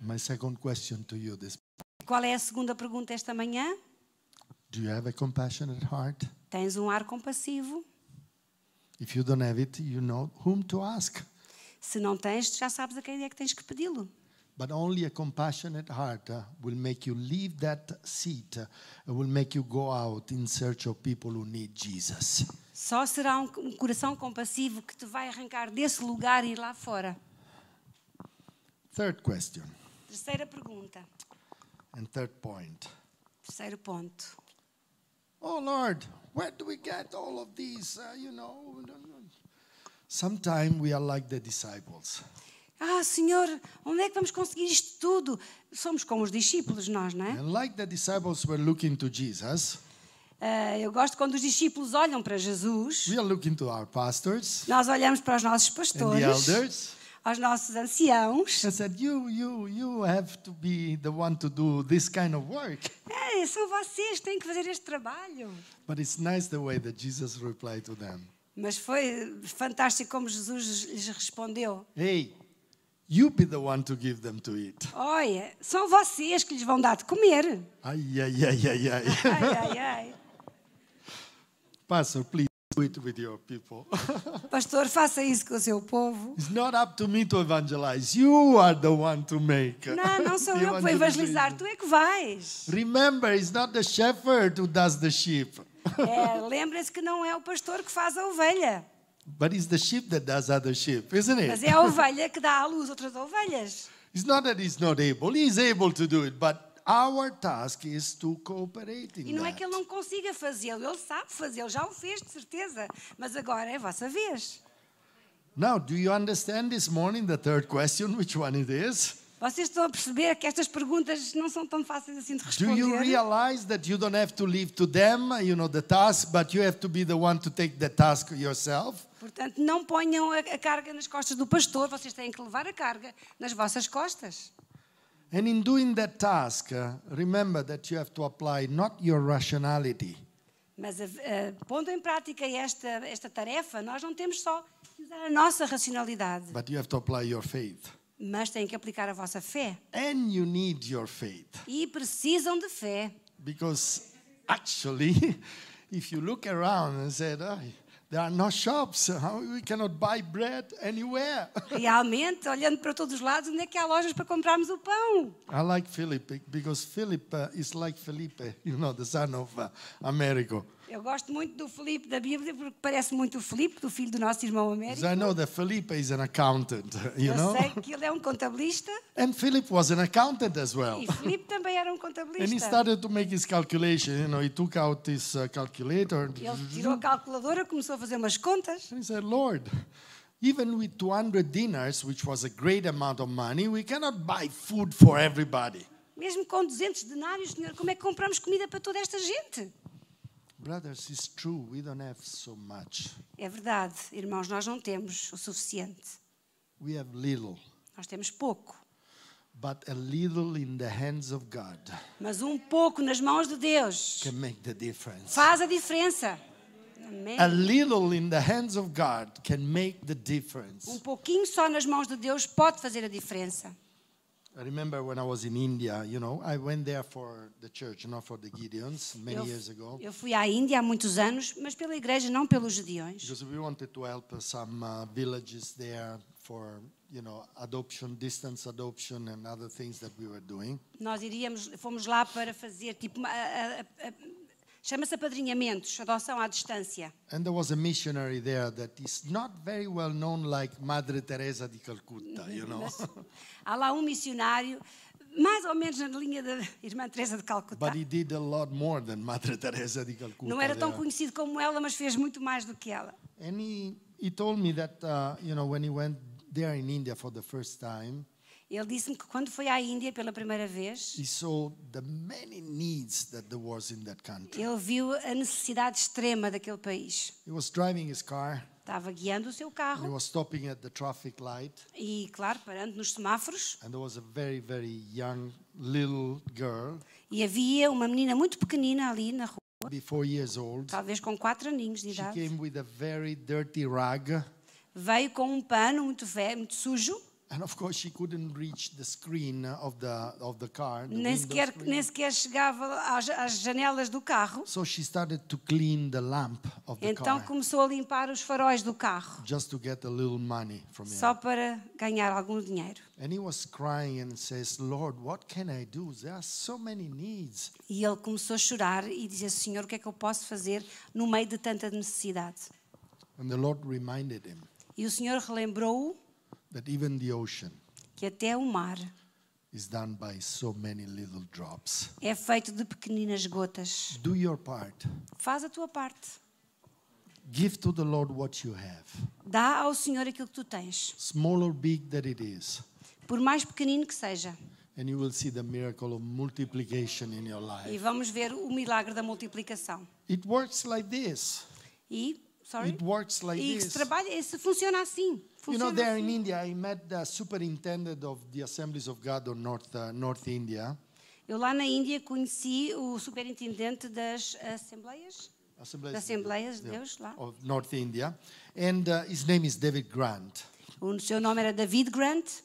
[SPEAKER 1] My second question to you this
[SPEAKER 2] Qual é a segunda pergunta esta manhã?
[SPEAKER 1] Do you have a compassionate heart?
[SPEAKER 2] Tens um ar compassivo?
[SPEAKER 1] If you don't have it, you know whom to ask.
[SPEAKER 2] Se não tens, já sabes a quem é que tens que pedi-lo.
[SPEAKER 1] But only a compassionate heart uh, will make you leave that seat, uh, and will make you go out in search of people who need Jesus.
[SPEAKER 2] Só será um, um coração compassivo que te vai arrancar desse lugar e ir lá fora.
[SPEAKER 1] Third question
[SPEAKER 2] Terceira pergunta.
[SPEAKER 1] and third point.
[SPEAKER 2] Terceiro ponto.
[SPEAKER 1] Oh Lord, where do we get all of these? Uh, you know, sometimes we are like the disciples.
[SPEAKER 2] Ah, Senhor, onde é que vamos conseguir isto tudo? Somos como os discípulos, nós, não é?
[SPEAKER 1] And like the disciples were looking to Jesus,
[SPEAKER 2] Ah, eu gosto quando os discípulos olham para Jesus.
[SPEAKER 1] we are looking to our pastors
[SPEAKER 2] Nós olhamos para os nossos
[SPEAKER 1] and the
[SPEAKER 2] pastores,
[SPEAKER 1] elders
[SPEAKER 2] aos nossos anciãos.
[SPEAKER 1] and said, "You, you, you have to be the one to do this kind of work."
[SPEAKER 2] É, são vocês que têm que fazer este trabalho.
[SPEAKER 1] But it's nice the way that Jesus replied to them.
[SPEAKER 2] Mas foi fantástico como Jesus lhes respondeu.
[SPEAKER 1] Hey, you be the one to give them to eat.
[SPEAKER 2] Olha, são vocês que lhes vão dar de comer.
[SPEAKER 1] Ay, ay, ay, ay, ay.
[SPEAKER 2] Ai, ai, ai.
[SPEAKER 1] Pastor, please it with your people.
[SPEAKER 2] Pastor, faça isso com o seu povo.
[SPEAKER 1] it's not up to me to evangelize. You are the one to make.
[SPEAKER 2] Não, não sou eu vou evangelizar, tu é que vais.
[SPEAKER 1] Remember, it's not the shepherd who does the sheep,
[SPEAKER 2] É, Lembrem-se que não é o pastor que faz a ovelha,
[SPEAKER 1] but it's the sheep that does other sheep, isn't
[SPEAKER 2] mas
[SPEAKER 1] it?
[SPEAKER 2] é a ovelha que dá à luz outras ovelhas.
[SPEAKER 1] It's not that he's not able. He's able to do it, but our task is to cooperate in
[SPEAKER 2] E não é
[SPEAKER 1] that.
[SPEAKER 2] que ele não consiga fazê-lo, ele sabe fazê-lo, já o fez de certeza, mas agora é a vossa vez.
[SPEAKER 1] Now, do you understand this morning the third question, which one it is?
[SPEAKER 2] Vocês estão a perceber que estas perguntas não são tão fáceis assim de
[SPEAKER 1] Do you
[SPEAKER 2] responder?
[SPEAKER 1] realize that you don't have to leave to them, you know, the task, but you have to be the one to take the task yourself?
[SPEAKER 2] Portanto, não ponham a carga nas costas do pastor, vocês têm que levar a carga nas vossas costas.
[SPEAKER 1] And in doing that task, uh, remember that you have to apply not your rationality,
[SPEAKER 2] Mas, a, pondo em prática esta, esta tarefa, nós não temos só que usar a nossa racionalidade,
[SPEAKER 1] but you have to apply your faith.
[SPEAKER 2] mas têm que aplicar a vossa fé.
[SPEAKER 1] And you need your faith.
[SPEAKER 2] E precisam de fé.
[SPEAKER 1] Because actually, if you look around and said, "Oh, there are no shops, we cannot buy bread anywhere.
[SPEAKER 2] Realmente, olhando para todos os lados, onde é que há lojas para comprarmos o pão?
[SPEAKER 1] I like Philip because Philip is like Felipe, you know, the son of uh, Americo.
[SPEAKER 2] Eu gosto muito do Filipe da Bíblia, porque parece muito o Filipe, do filho do nosso irmão Américo.
[SPEAKER 1] I know that Felipe is an accountant, you
[SPEAKER 2] Eu
[SPEAKER 1] know.
[SPEAKER 2] sei que ele é um contabilista
[SPEAKER 1] And Philip was an accountant as well.
[SPEAKER 2] e Filipe também era um
[SPEAKER 1] And he
[SPEAKER 2] contabilista.
[SPEAKER 1] started to make his calculation. You know, he took out his uh, calculator.
[SPEAKER 2] Ele tirou a calculadora, começou a fazer umas contas
[SPEAKER 1] And he said, Lord, even with 200 dinars, which was a great amount of money, we cannot buy food for everybody.
[SPEAKER 2] Mesmo com 200 denários, Senhor, como é que compramos comida para toda esta gente?
[SPEAKER 1] Brothers, it's true. We don't have so much.
[SPEAKER 2] É verdade, irmãos, nós não temos o suficiente.
[SPEAKER 1] We have little.
[SPEAKER 2] Nós temos pouco.
[SPEAKER 1] But a little in the hands of God
[SPEAKER 2] Mas um pouco nas mãos de Deus
[SPEAKER 1] can make the difference.
[SPEAKER 2] faz a diferença. Amém.
[SPEAKER 1] A little in the hands of God can make the
[SPEAKER 2] Um
[SPEAKER 1] difference.
[SPEAKER 2] pouquinho só nas mãos de Deus pode fazer a diferença.
[SPEAKER 1] I remember when I was in India, you know, I went there for the church, not for the Gideons, many
[SPEAKER 2] Eu,
[SPEAKER 1] years ago,
[SPEAKER 2] eu fui à Índia há muitos anos, mas pela igreja, não pelos Gedeões.
[SPEAKER 1] because we wanted to help some uh, villages there for, you know, adoption, distance adoption, and other things that we were doing.
[SPEAKER 2] Nós iríamos, fomos lá para fazer tipo a- a- a- chama-se apadrinhamentos, adoção à distância.
[SPEAKER 1] And there was a missionary there that is not very well known like Madre Teresa di Calcutta, you know.
[SPEAKER 2] Há lá um missionário, mais ou menos na linha da irmã Teresa de Calcutá.
[SPEAKER 1] But he did a lot more than Madre Teresa di Calcutta.
[SPEAKER 2] Não era tão conhecido como ela, mas fez muito mais do que ela.
[SPEAKER 1] And he, he told me that, uh, you know, when he went there in India for the first time,
[SPEAKER 2] Ele disse-me que quando foi à Índia pela primeira vez, ele viu a necessidade extrema daquele país.
[SPEAKER 1] Car,
[SPEAKER 2] Estava guiando o seu carro
[SPEAKER 1] was stopping at the traffic light,
[SPEAKER 2] e, claro, parando nos semáforos.
[SPEAKER 1] and there was a very, very young little girl,
[SPEAKER 2] E havia uma menina muito pequenina ali na rua,
[SPEAKER 1] old.
[SPEAKER 2] talvez com quatro aninhos de
[SPEAKER 1] She
[SPEAKER 2] idade.
[SPEAKER 1] came with a very dirty rag,
[SPEAKER 2] Veio com um pano muito velho, muito sujo.
[SPEAKER 1] And of course she couldn't reach the screen of the of the car. The
[SPEAKER 2] Nem sequer,
[SPEAKER 1] screen.
[SPEAKER 2] nem sequer chegava às, às janelas do carro.
[SPEAKER 1] So she started to clean the lamp of the
[SPEAKER 2] Então
[SPEAKER 1] car
[SPEAKER 2] começou a limpar os faróis do carro,
[SPEAKER 1] just to get a little money from him.
[SPEAKER 2] só para ganhar algum dinheiro.
[SPEAKER 1] And he was crying and says, Lord, what can I do? There are so many needs.
[SPEAKER 2] E ele começou a chorar e dizia: Senhor, o que é que eu posso fazer no meio de tanta necessidade?
[SPEAKER 1] And the Lord reminded him
[SPEAKER 2] E o Senhor relembrou-o
[SPEAKER 1] that even the ocean
[SPEAKER 2] que até o mar
[SPEAKER 1] is done by so many little drops.
[SPEAKER 2] é feito de pequeninas gotas.
[SPEAKER 1] Do your part.
[SPEAKER 2] Faz a tua parte.
[SPEAKER 1] Give to the Lord what you have,
[SPEAKER 2] Dá ao Senhor aquilo que tu tens,
[SPEAKER 1] small or big that it is.
[SPEAKER 2] por mais pequenino que seja.
[SPEAKER 1] And you will see the miracle of multiplication in your
[SPEAKER 2] E
[SPEAKER 1] life.
[SPEAKER 2] vamos ver o milagre da multiplicação.
[SPEAKER 1] It works like this.
[SPEAKER 2] E, sorry?
[SPEAKER 1] It works like
[SPEAKER 2] e
[SPEAKER 1] this.
[SPEAKER 2] trabalha, se funciona assim.
[SPEAKER 1] You
[SPEAKER 2] Funciona
[SPEAKER 1] know, there in
[SPEAKER 2] assim.
[SPEAKER 1] India, I met the superintendent of the Assemblies of God of North, uh, North India.
[SPEAKER 2] Eu lá na Índia conheci o superintendente das assembleias,
[SPEAKER 1] Assemblies,
[SPEAKER 2] das Assembleias de Deus lá.
[SPEAKER 1] of North India, and uh, his name is David Grant.
[SPEAKER 2] O seu nome era David Grant.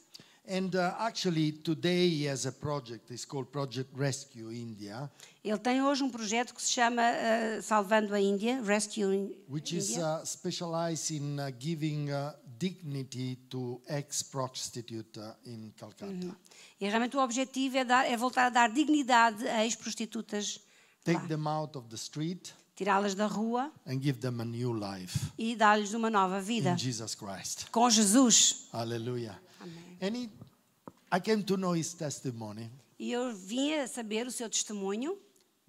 [SPEAKER 1] And uh, actually, today he has a project. It's called Project Rescue India,
[SPEAKER 2] Ele tem hoje um projeto que se chama uh, Salvando a Índia, Rescue
[SPEAKER 1] which is
[SPEAKER 2] India,
[SPEAKER 1] uh, specialized in uh, giving uh, dignity to ex-prostitute uh, in Calcutta.
[SPEAKER 2] E realmente o objetivo é, dar- é voltar a dar dignidade a ex-prostitutas.
[SPEAKER 1] Take them out of the street
[SPEAKER 2] tirá-las da rua
[SPEAKER 1] and give them a new life
[SPEAKER 2] e dar-lhes uma nova vida
[SPEAKER 1] in Jesus Christ.
[SPEAKER 2] com Jesus.
[SPEAKER 1] Hallelujah.
[SPEAKER 2] Amém.
[SPEAKER 1] And he, I came to know his testimony
[SPEAKER 2] E eu vinha saber o seu testemunho,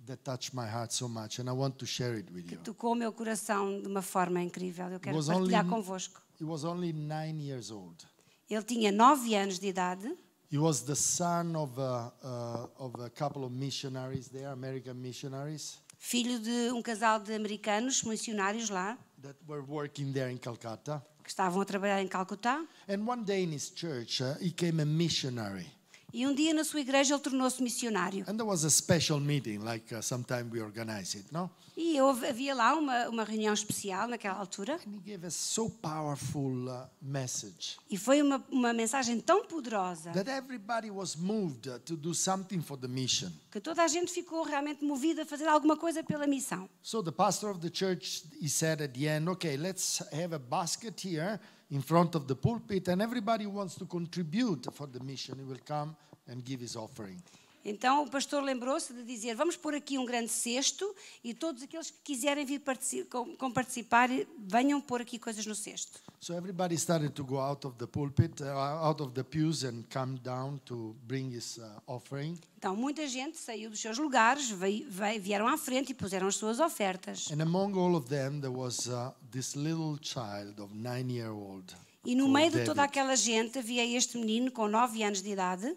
[SPEAKER 1] that touched my heart so much, and I want to share it with
[SPEAKER 2] que
[SPEAKER 1] you.
[SPEAKER 2] tocou o meu coração de uma forma incrível. Eu quero partilhar
[SPEAKER 1] only-
[SPEAKER 2] convosco.
[SPEAKER 1] He was only nine years old.
[SPEAKER 2] Ele tinha nove anos de idade.
[SPEAKER 1] He was the son of a, uh, of a couple of missionaries there, American missionaries,
[SPEAKER 2] filho de um casal de americanos missionários lá,
[SPEAKER 1] that were working there in Calcutta.
[SPEAKER 2] Que estavam a trabalhar em Calcutá.
[SPEAKER 1] And one day in his church, uh, he came a missionary.
[SPEAKER 2] E um dia na sua igreja ele tornou-se missionário.
[SPEAKER 1] And there was a special meeting, like uh, sometime we organize it, no?
[SPEAKER 2] E houve, havia lá uma, uma reunião especial naquela altura.
[SPEAKER 1] And he gave us so powerful uh, message
[SPEAKER 2] E foi uma, uma mensagem tão poderosa
[SPEAKER 1] that everybody was moved uh, to do something for the mission.
[SPEAKER 2] que toda a gente ficou realmente movida a fazer alguma coisa pela missão.
[SPEAKER 1] So the pastor of the church, he said at the end, okay, let's have a basket here in front of the pulpit, and everybody wants to contribute for the mission, he will come and give his offering.
[SPEAKER 2] Então o pastor lembrou-se de dizer: vamos pôr aqui um grande cesto e todos aqueles que quiserem vir partici- com, com participar, venham pôr aqui coisas no cesto.
[SPEAKER 1] So everybody started to go out of the pulpit, uh, out of the pews, and come down to bring his uh, offering.
[SPEAKER 2] Então muita gente saiu dos seus lugares, veio- veio- vieram à frente e puseram as suas ofertas.
[SPEAKER 1] And among all of them, there was uh, this little child of nine year old.
[SPEAKER 2] E no meio de toda
[SPEAKER 1] David.
[SPEAKER 2] aquela gente havia este menino com nove anos de idade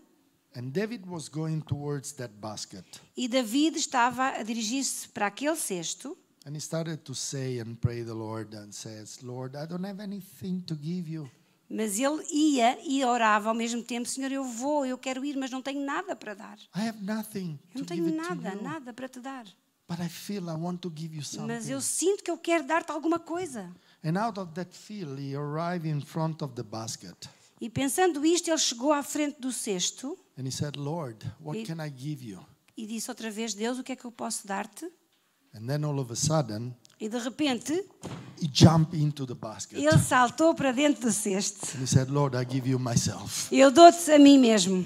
[SPEAKER 1] And David was going towards that basket.
[SPEAKER 2] e David estava a dirigir-se para aquele cesto
[SPEAKER 1] And he started to say and pray the Lord and says, Lord, I don't have anything to give you.
[SPEAKER 2] Mas ele ia e orava ao mesmo tempo: Senhor, eu vou, eu quero ir, mas não tenho nada para dar.
[SPEAKER 1] I have nothing
[SPEAKER 2] Eu
[SPEAKER 1] to
[SPEAKER 2] não
[SPEAKER 1] give
[SPEAKER 2] tenho nada, nada para te dar.
[SPEAKER 1] but I feel I want to give you something.
[SPEAKER 2] mas eu sinto que eu quero dar-te alguma coisa.
[SPEAKER 1] And out of that feel, he arrived in front of the basket.
[SPEAKER 2] E pensando isto, ele chegou à frente do cesto
[SPEAKER 1] And he said, Lord, what
[SPEAKER 2] E-
[SPEAKER 1] can I give you?
[SPEAKER 2] e disse outra vez: Deus, o que é que eu posso dar-te?
[SPEAKER 1] And then all of a sudden,
[SPEAKER 2] E de repente,
[SPEAKER 1] he jumped into the basket.
[SPEAKER 2] ele saltou para dentro do cesto.
[SPEAKER 1] And he said, Lord, I give you myself.
[SPEAKER 2] Eu dou-te a mim mesmo.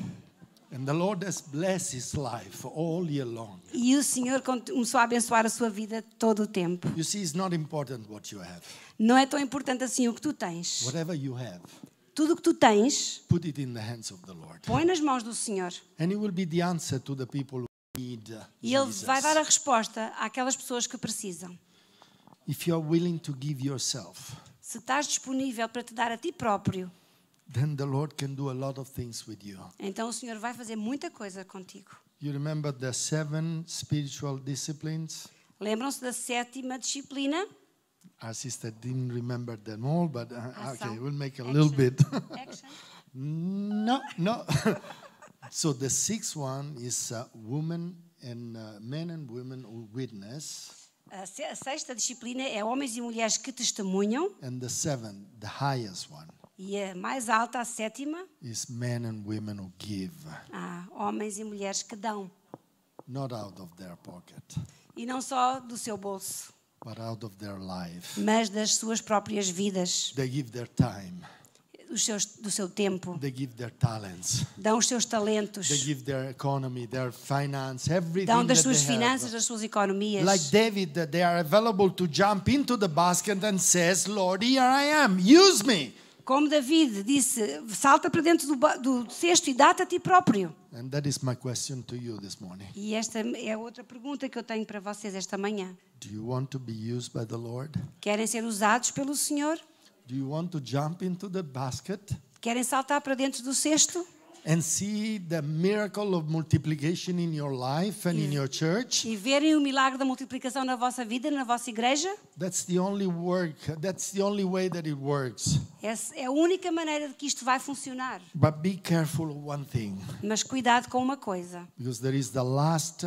[SPEAKER 1] And the Lord has blessed his life all year long.
[SPEAKER 2] E o Senhor começou a abençoar a sua vida todo o tempo.
[SPEAKER 1] You see, it's not important what you have.
[SPEAKER 2] Não é tão importante assim o que tu tens.
[SPEAKER 1] Whatever you have,
[SPEAKER 2] Tudo o que tu tens,
[SPEAKER 1] put it in the hands of the Lord.
[SPEAKER 2] põe nas mãos do Senhor.
[SPEAKER 1] And it will be the answer to the people who need
[SPEAKER 2] E Ele
[SPEAKER 1] Jesus.
[SPEAKER 2] vai dar a resposta àquelas pessoas que precisam.
[SPEAKER 1] If you are willing to give yourself,
[SPEAKER 2] Se estás disponível para te dar a ti próprio,
[SPEAKER 1] then the Lord can do a lot of things with you.
[SPEAKER 2] então o Senhor vai fazer muita coisa contigo.
[SPEAKER 1] You remember the seven spiritual disciplines?
[SPEAKER 2] Lembram-se da sétima disciplina?
[SPEAKER 1] Our sister didn't remember them all, but uh, okay,
[SPEAKER 2] Ação.
[SPEAKER 1] we'll make a
[SPEAKER 2] Action.
[SPEAKER 1] little bit. No, no. so the sixth one is uh, women and uh, men and women who witness,
[SPEAKER 2] A se- a sexta disciplina é homens e mulheres que testemunham.
[SPEAKER 1] and the seventh, the highest one,
[SPEAKER 2] E a mais alta, a sétima,
[SPEAKER 1] is men and women who give,
[SPEAKER 2] há homens e mulheres que dão.
[SPEAKER 1] not out of their pocket,
[SPEAKER 2] E não só do seu bolso,
[SPEAKER 1] but out of their life.
[SPEAKER 2] mas das suas próprias vidas,
[SPEAKER 1] They give their time,
[SPEAKER 2] seus, do seu tempo.
[SPEAKER 1] they give their talents,
[SPEAKER 2] Dão os seus talentos,
[SPEAKER 1] they give their economy, their finance, everything
[SPEAKER 2] dão das
[SPEAKER 1] that
[SPEAKER 2] suas finanças, das suas economias.
[SPEAKER 1] Like David, they are available to jump into the basket and says, Lord, here I am, use me.
[SPEAKER 2] Como David disse, salta para dentro do, do cesto e dá-te a ti próprio.
[SPEAKER 1] And that is my question to you this morning.
[SPEAKER 2] E esta é outra pergunta que eu tenho para vocês esta manhã.
[SPEAKER 1] Do you want to be used by the Lord?
[SPEAKER 2] Querem ser usados pelo Senhor?
[SPEAKER 1] Do you want to jump into the basket
[SPEAKER 2] Querem saltar para dentro do cesto
[SPEAKER 1] and see the miracle of multiplication in your life and in your church?
[SPEAKER 2] e verem o milagre da multiplicação na vossa vida, na vossa igreja?
[SPEAKER 1] That's the only work, that's the only way that it works.
[SPEAKER 2] Essa é a única maneira de que isto vai funcionar.
[SPEAKER 1] But be careful of one thing,
[SPEAKER 2] Mas cuidado com uma coisa.
[SPEAKER 1] because there is the last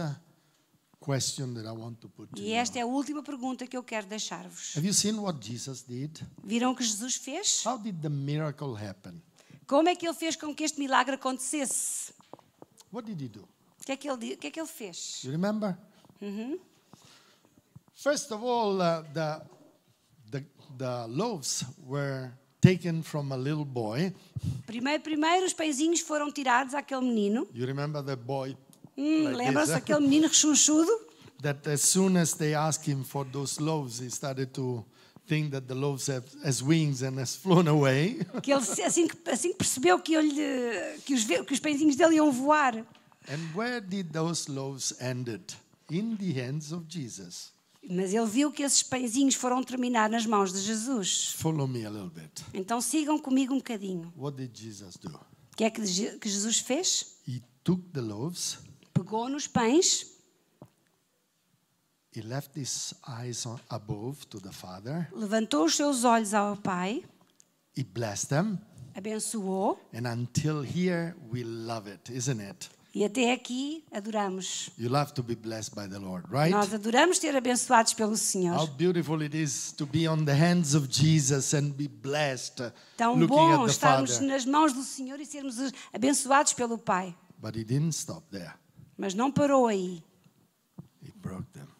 [SPEAKER 1] question that I want to put to
[SPEAKER 2] E
[SPEAKER 1] you.
[SPEAKER 2] esta é a última pergunta que eu quero deixar-vos.
[SPEAKER 1] Have you seen what Jesus did?
[SPEAKER 2] Viram o que Jesus fez?
[SPEAKER 1] How did the miracle happen?
[SPEAKER 2] Como é que ele fez com que este milagre acontecesse?
[SPEAKER 1] What did he do?
[SPEAKER 2] O que é que ele, que é que ele fez?
[SPEAKER 1] You remember? First of all, uh, the, the, the loaves were taken from a little boy.
[SPEAKER 2] Primeiro, primeiro os pãezinhos foram tirados àquele menino.
[SPEAKER 1] You remember the boy?
[SPEAKER 2] Hum,
[SPEAKER 1] like huh?
[SPEAKER 2] daquele menino rechonchudo?
[SPEAKER 1] That as soon as they asked him for those loaves, he started to think that the loaves have as wings and has flown away.
[SPEAKER 2] Que ele, assim, que, assim que percebeu que, ele, que, os, que os pãezinhos dele iam voar.
[SPEAKER 1] and where did those loaves ended? In the hands of Jesus.
[SPEAKER 2] Mas ele viu que esses pãezinhos foram terminar nas mãos de Jesus.
[SPEAKER 1] Follow me a little bit.
[SPEAKER 2] Então sigam comigo um bocadinho.
[SPEAKER 1] What did Jesus do?
[SPEAKER 2] O que é que, que Jesus fez?
[SPEAKER 1] He took the loaves,
[SPEAKER 2] Pegou nos pães,
[SPEAKER 1] he left his eyes on, above to the Father,
[SPEAKER 2] levantou os seus olhos ao Pai,
[SPEAKER 1] he blessed them,
[SPEAKER 2] abençoou
[SPEAKER 1] and until here we love it, isn't it?
[SPEAKER 2] e até aqui adoramos.
[SPEAKER 1] You love to be blessed by the Lord, right?
[SPEAKER 2] Nós adoramos ser abençoados pelo
[SPEAKER 1] How
[SPEAKER 2] Senhor.
[SPEAKER 1] beautiful it is to be on the hands of Jesus and be blessed, uh,
[SPEAKER 2] Tão
[SPEAKER 1] looking
[SPEAKER 2] bom
[SPEAKER 1] at the
[SPEAKER 2] estarmos
[SPEAKER 1] Father.
[SPEAKER 2] nas mãos do Senhor e sermos abençoados pelo Pai.
[SPEAKER 1] But he didn't stop there.
[SPEAKER 2] Mas não parou aí.
[SPEAKER 1] He broke them.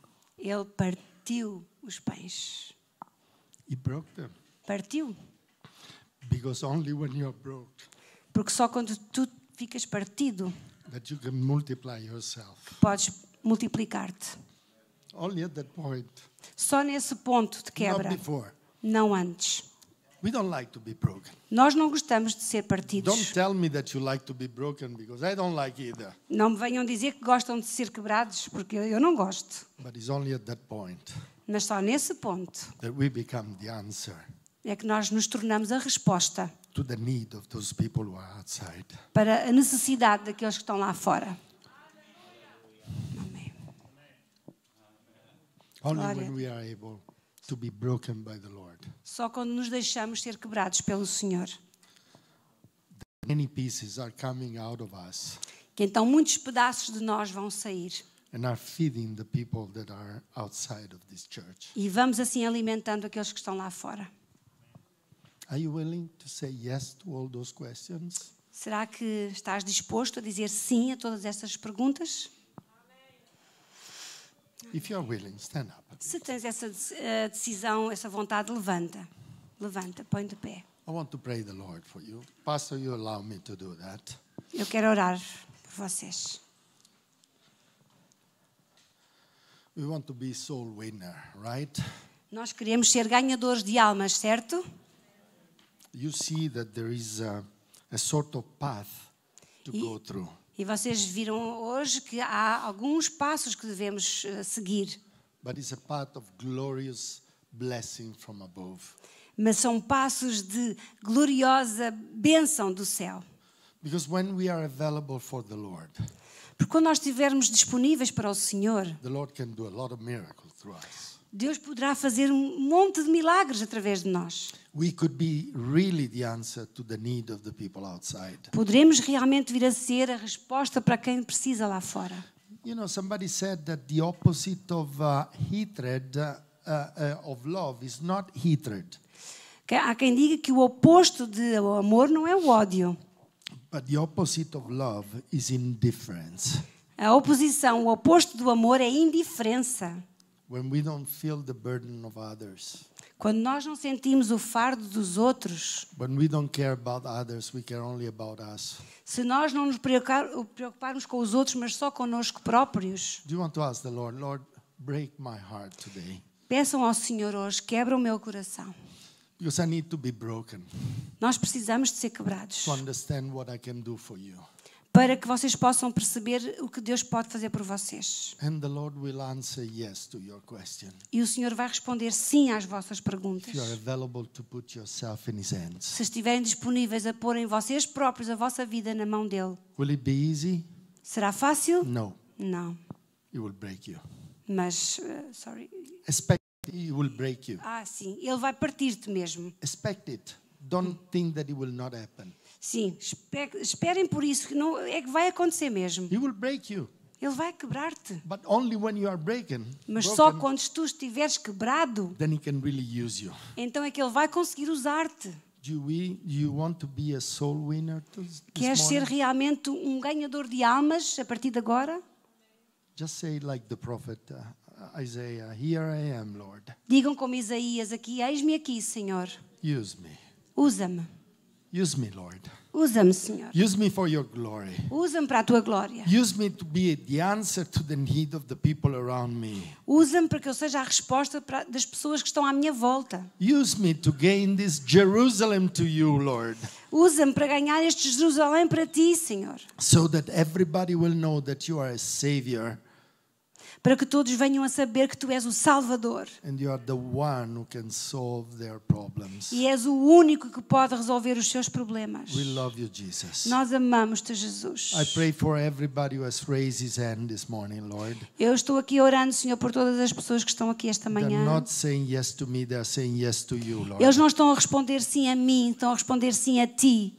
[SPEAKER 2] Ele partiu os pães.
[SPEAKER 1] He broke them.
[SPEAKER 2] Partiu.
[SPEAKER 1] Because only when you're broke
[SPEAKER 2] Porque só quando tu ficas partido
[SPEAKER 1] that you can multiply yourself.
[SPEAKER 2] podes multiplicar-te.
[SPEAKER 1] Only at that point,
[SPEAKER 2] Só nesse ponto de
[SPEAKER 1] not
[SPEAKER 2] quebra,
[SPEAKER 1] before.
[SPEAKER 2] não antes.
[SPEAKER 1] We don't like to be broken.
[SPEAKER 2] Nós não gostamos de ser
[SPEAKER 1] Don't
[SPEAKER 2] partidos.
[SPEAKER 1] tell me that you like to be broken because I don't like either.
[SPEAKER 2] Não me venham dizer que gostam de ser quebrados, porque eu não gosto.
[SPEAKER 1] But it's only at that point
[SPEAKER 2] Mas só nesse ponto
[SPEAKER 1] that we become the answer
[SPEAKER 2] é que nós nos tornamos a resposta
[SPEAKER 1] to the need of those people who are outside.
[SPEAKER 2] para a necessidade daqueles que estão lá fora. Amém.
[SPEAKER 1] Only
[SPEAKER 2] Glória.
[SPEAKER 1] when we are able to be broken by the Lord.
[SPEAKER 2] Só quando nos deixamos ser quebrados pelo Senhor.
[SPEAKER 1] Many pieces are coming out of us.
[SPEAKER 2] Que então muitos pedaços de nós vão sair.
[SPEAKER 1] and are feeding the people that are outside of this church.
[SPEAKER 2] E vamos assim alimentando aqueles que estão lá fora.
[SPEAKER 1] Are you willing to say yes to all those questions?
[SPEAKER 2] Será que estás disposto a dizer sim a todas estas perguntas?
[SPEAKER 1] If you are willing, stand up.
[SPEAKER 2] Se tens essa eh, decisão, essa vontade, levanta. Levanta, põe de pé.
[SPEAKER 1] I want to pray the Lord for you. Pastor, you allow me to do that.
[SPEAKER 2] Eu quero orar por vocês.
[SPEAKER 1] We want to be soul winner, right?
[SPEAKER 2] Nós queremos ser ganhadores de almas, certo?
[SPEAKER 1] You see that there is a, a sort of path to
[SPEAKER 2] E-
[SPEAKER 1] go through.
[SPEAKER 2] E vocês viram hoje que há alguns passos que devemos eh, seguir, mas são passos de gloriosa bênção do céu.
[SPEAKER 1] Because when we are available for the Lord,
[SPEAKER 2] Porque quando nós estivermos disponíveis para o Senhor,
[SPEAKER 1] the Lord can do a lot of miracles through us.
[SPEAKER 2] Deus poderá fazer um monte de milagres através de nós.
[SPEAKER 1] We could be really the answer to the need of the people outside.
[SPEAKER 2] Poderemos realmente vir a ser a resposta para quem precisa lá fora.
[SPEAKER 1] You know, somebody said that the opposite of uh, hatred, uh, uh, uh, of love, is not hatred,
[SPEAKER 2] Há quem diga que o oposto de amor não é o ódio.
[SPEAKER 1] but the opposite of love is indifference.
[SPEAKER 2] A oposição, o oposto do amor é indiferença.
[SPEAKER 1] When we don't feel the burden of others,
[SPEAKER 2] Quando nós não sentimos o fardo dos outros,
[SPEAKER 1] when we don't care about others, we care only about us.
[SPEAKER 2] se nós não nos preocupar- preocuparmos com os outros, mas só connosco próprios,
[SPEAKER 1] Do you want to ask the Lord, Lord, break my heart today?
[SPEAKER 2] peçam ao Senhor hoje, quebra o meu coração.
[SPEAKER 1] Because I need to be broken
[SPEAKER 2] Nós precisamos de ser quebrados
[SPEAKER 1] to understand what I can do for you.
[SPEAKER 2] Para que vocês possam perceber o que Deus pode fazer por vocês.
[SPEAKER 1] And the Lord will answer yes to your question.
[SPEAKER 2] E o Senhor vai responder sim às vossas perguntas.
[SPEAKER 1] If you are available to put yourself in His hands.
[SPEAKER 2] Se estiverem disponíveis a porem vocês próprios a vossa vida na mão dele.
[SPEAKER 1] Will it be easy?
[SPEAKER 2] Será fácil?
[SPEAKER 1] No,
[SPEAKER 2] Não.
[SPEAKER 1] it will break you.
[SPEAKER 2] Mas, eh, sorry.
[SPEAKER 1] Expect.
[SPEAKER 2] Ah, sim. Ele vai partir-te mesmo.
[SPEAKER 1] Expect it. Don't think that it will not happen.
[SPEAKER 2] Sim. espe- Esperem por isso. que Não, é que vai acontecer mesmo.
[SPEAKER 1] He will break you.
[SPEAKER 2] Ele vai quebrar-te.
[SPEAKER 1] But only when you are breaken,
[SPEAKER 2] Mas só
[SPEAKER 1] broken,
[SPEAKER 2] quando tu estiveres quebrado,
[SPEAKER 1] then He can really use you.
[SPEAKER 2] então é que ele vai conseguir usar-te. Queres ser realmente um ganhador de almas a partir de agora?
[SPEAKER 1] Just say like the prophet uh, Isaiah, Here I am, Lord.
[SPEAKER 2] Digam como Isaías aqui: Eis-me aqui, Senhor.
[SPEAKER 1] Use me.
[SPEAKER 2] Usa-me.
[SPEAKER 1] Use me, Lord.
[SPEAKER 2] Usa-me, Senhor.
[SPEAKER 1] Use me for your glory.
[SPEAKER 2] Usa-me para a tua glória.
[SPEAKER 1] Use me to be the answer to the need of the people around me.
[SPEAKER 2] Usa-me para que eu seja a resposta para- das pessoas que estão à minha volta.
[SPEAKER 1] Use me to gain this Jerusalem to you, Lord,
[SPEAKER 2] Usa-me para ganhar este Jerusalém para ti, Senhor.
[SPEAKER 1] so that everybody will know that you are a Savior
[SPEAKER 2] Para que todos venham a saber que tu és o Salvador
[SPEAKER 1] and you are the one who can solve their problems.
[SPEAKER 2] e és o único que pode resolver os seus problemas.
[SPEAKER 1] We love you, Jesus.
[SPEAKER 2] Nós amamos-te, Jesus.
[SPEAKER 1] I pray for everybody who has raised his hand this morning, Lord.
[SPEAKER 2] Eu estou aqui orando, Senhor, por todas as pessoas que estão aqui esta
[SPEAKER 1] They're
[SPEAKER 2] manhã.
[SPEAKER 1] not saying yes to me, yes to you, Lord.
[SPEAKER 2] Eles não estão a responder sim a mim, estão a responder sim a ti.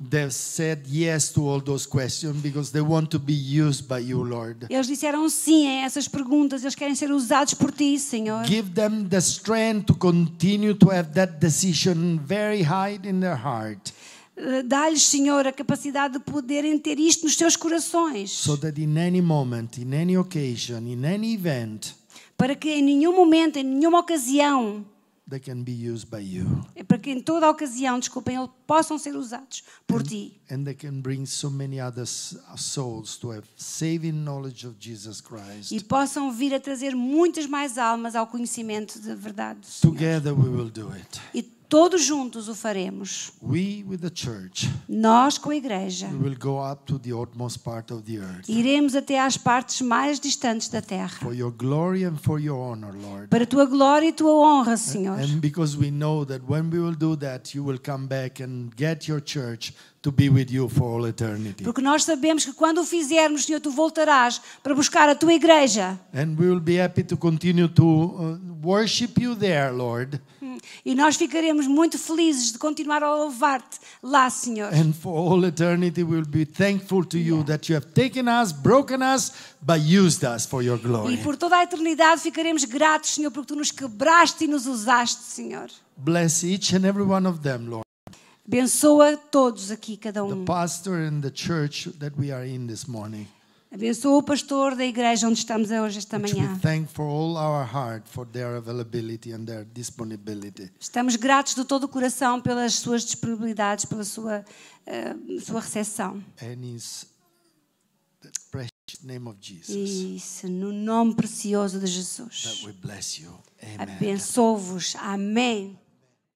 [SPEAKER 1] Yes to all those questions because they want to be used by you, Lord.
[SPEAKER 2] Eles disseram sim a essas perguntas, eles querem ser usados por ti, Senhor.
[SPEAKER 1] Give them the strength to continue to have that decision very high in their heart
[SPEAKER 2] Eh, Dá-lhes, Senhor, a capacidade de poderem ter isto nos seus corações,
[SPEAKER 1] so that in any moment, in any occasion, in any event,
[SPEAKER 2] para que em nenhum momento, em nenhuma ocasião,
[SPEAKER 1] they can be used by you.
[SPEAKER 2] é para que em toda a ocasião, desculpem, eles possam ser usados por ti.
[SPEAKER 1] And they can bring so many other s- souls to have saving knowledge of Jesus Christ.
[SPEAKER 2] E possam vir a trazer muitas mais almas ao conhecimento da verdade.
[SPEAKER 1] Together we will do it.
[SPEAKER 2] E todos juntos o faremos.
[SPEAKER 1] We with the church
[SPEAKER 2] Nós com a igreja.
[SPEAKER 1] we will go up to the utmost part of the earth
[SPEAKER 2] Iremos até às partes mais distantes da terra.
[SPEAKER 1] for your glory and for your honor, Lord.
[SPEAKER 2] Para a tua glória e tua honra, Senhor.
[SPEAKER 1] And because we know that when we will do that, you will come back and get your church to be with you for all eternity.
[SPEAKER 2] Porque nós sabemos que quando o fizermos, Senhor, tu voltarás para buscar a tua igreja.
[SPEAKER 1] And we will be happy to continue to worship you there, Lord.
[SPEAKER 2] E nós ficaremos muito felizes de continuar a louvar-te lá, Senhor.
[SPEAKER 1] And for all eternity, we will be thankful to you that you have taken us, broken us, but used us for your
[SPEAKER 2] E
[SPEAKER 1] glory.
[SPEAKER 2] por toda a eternidade ficaremos gratos, Senhor, porque tu nos quebraste e nos usaste, Senhor.
[SPEAKER 1] Bless each and every one of them, Lord.
[SPEAKER 2] Abençoa todos aqui, cada
[SPEAKER 1] The
[SPEAKER 2] um.
[SPEAKER 1] pastor and the church that we are in this morning.
[SPEAKER 2] Abençoa o pastor da igreja onde estamos hoje, esta manhã.
[SPEAKER 1] thank for all our heart for their availability and their disponibility.
[SPEAKER 2] Estamos gratos de todo o coração pelas suas disponibilidades, pela sua, eh, sua recepção.
[SPEAKER 1] The
[SPEAKER 2] Isso, no nome precioso de Jesus. Abençoo-vos. Amém.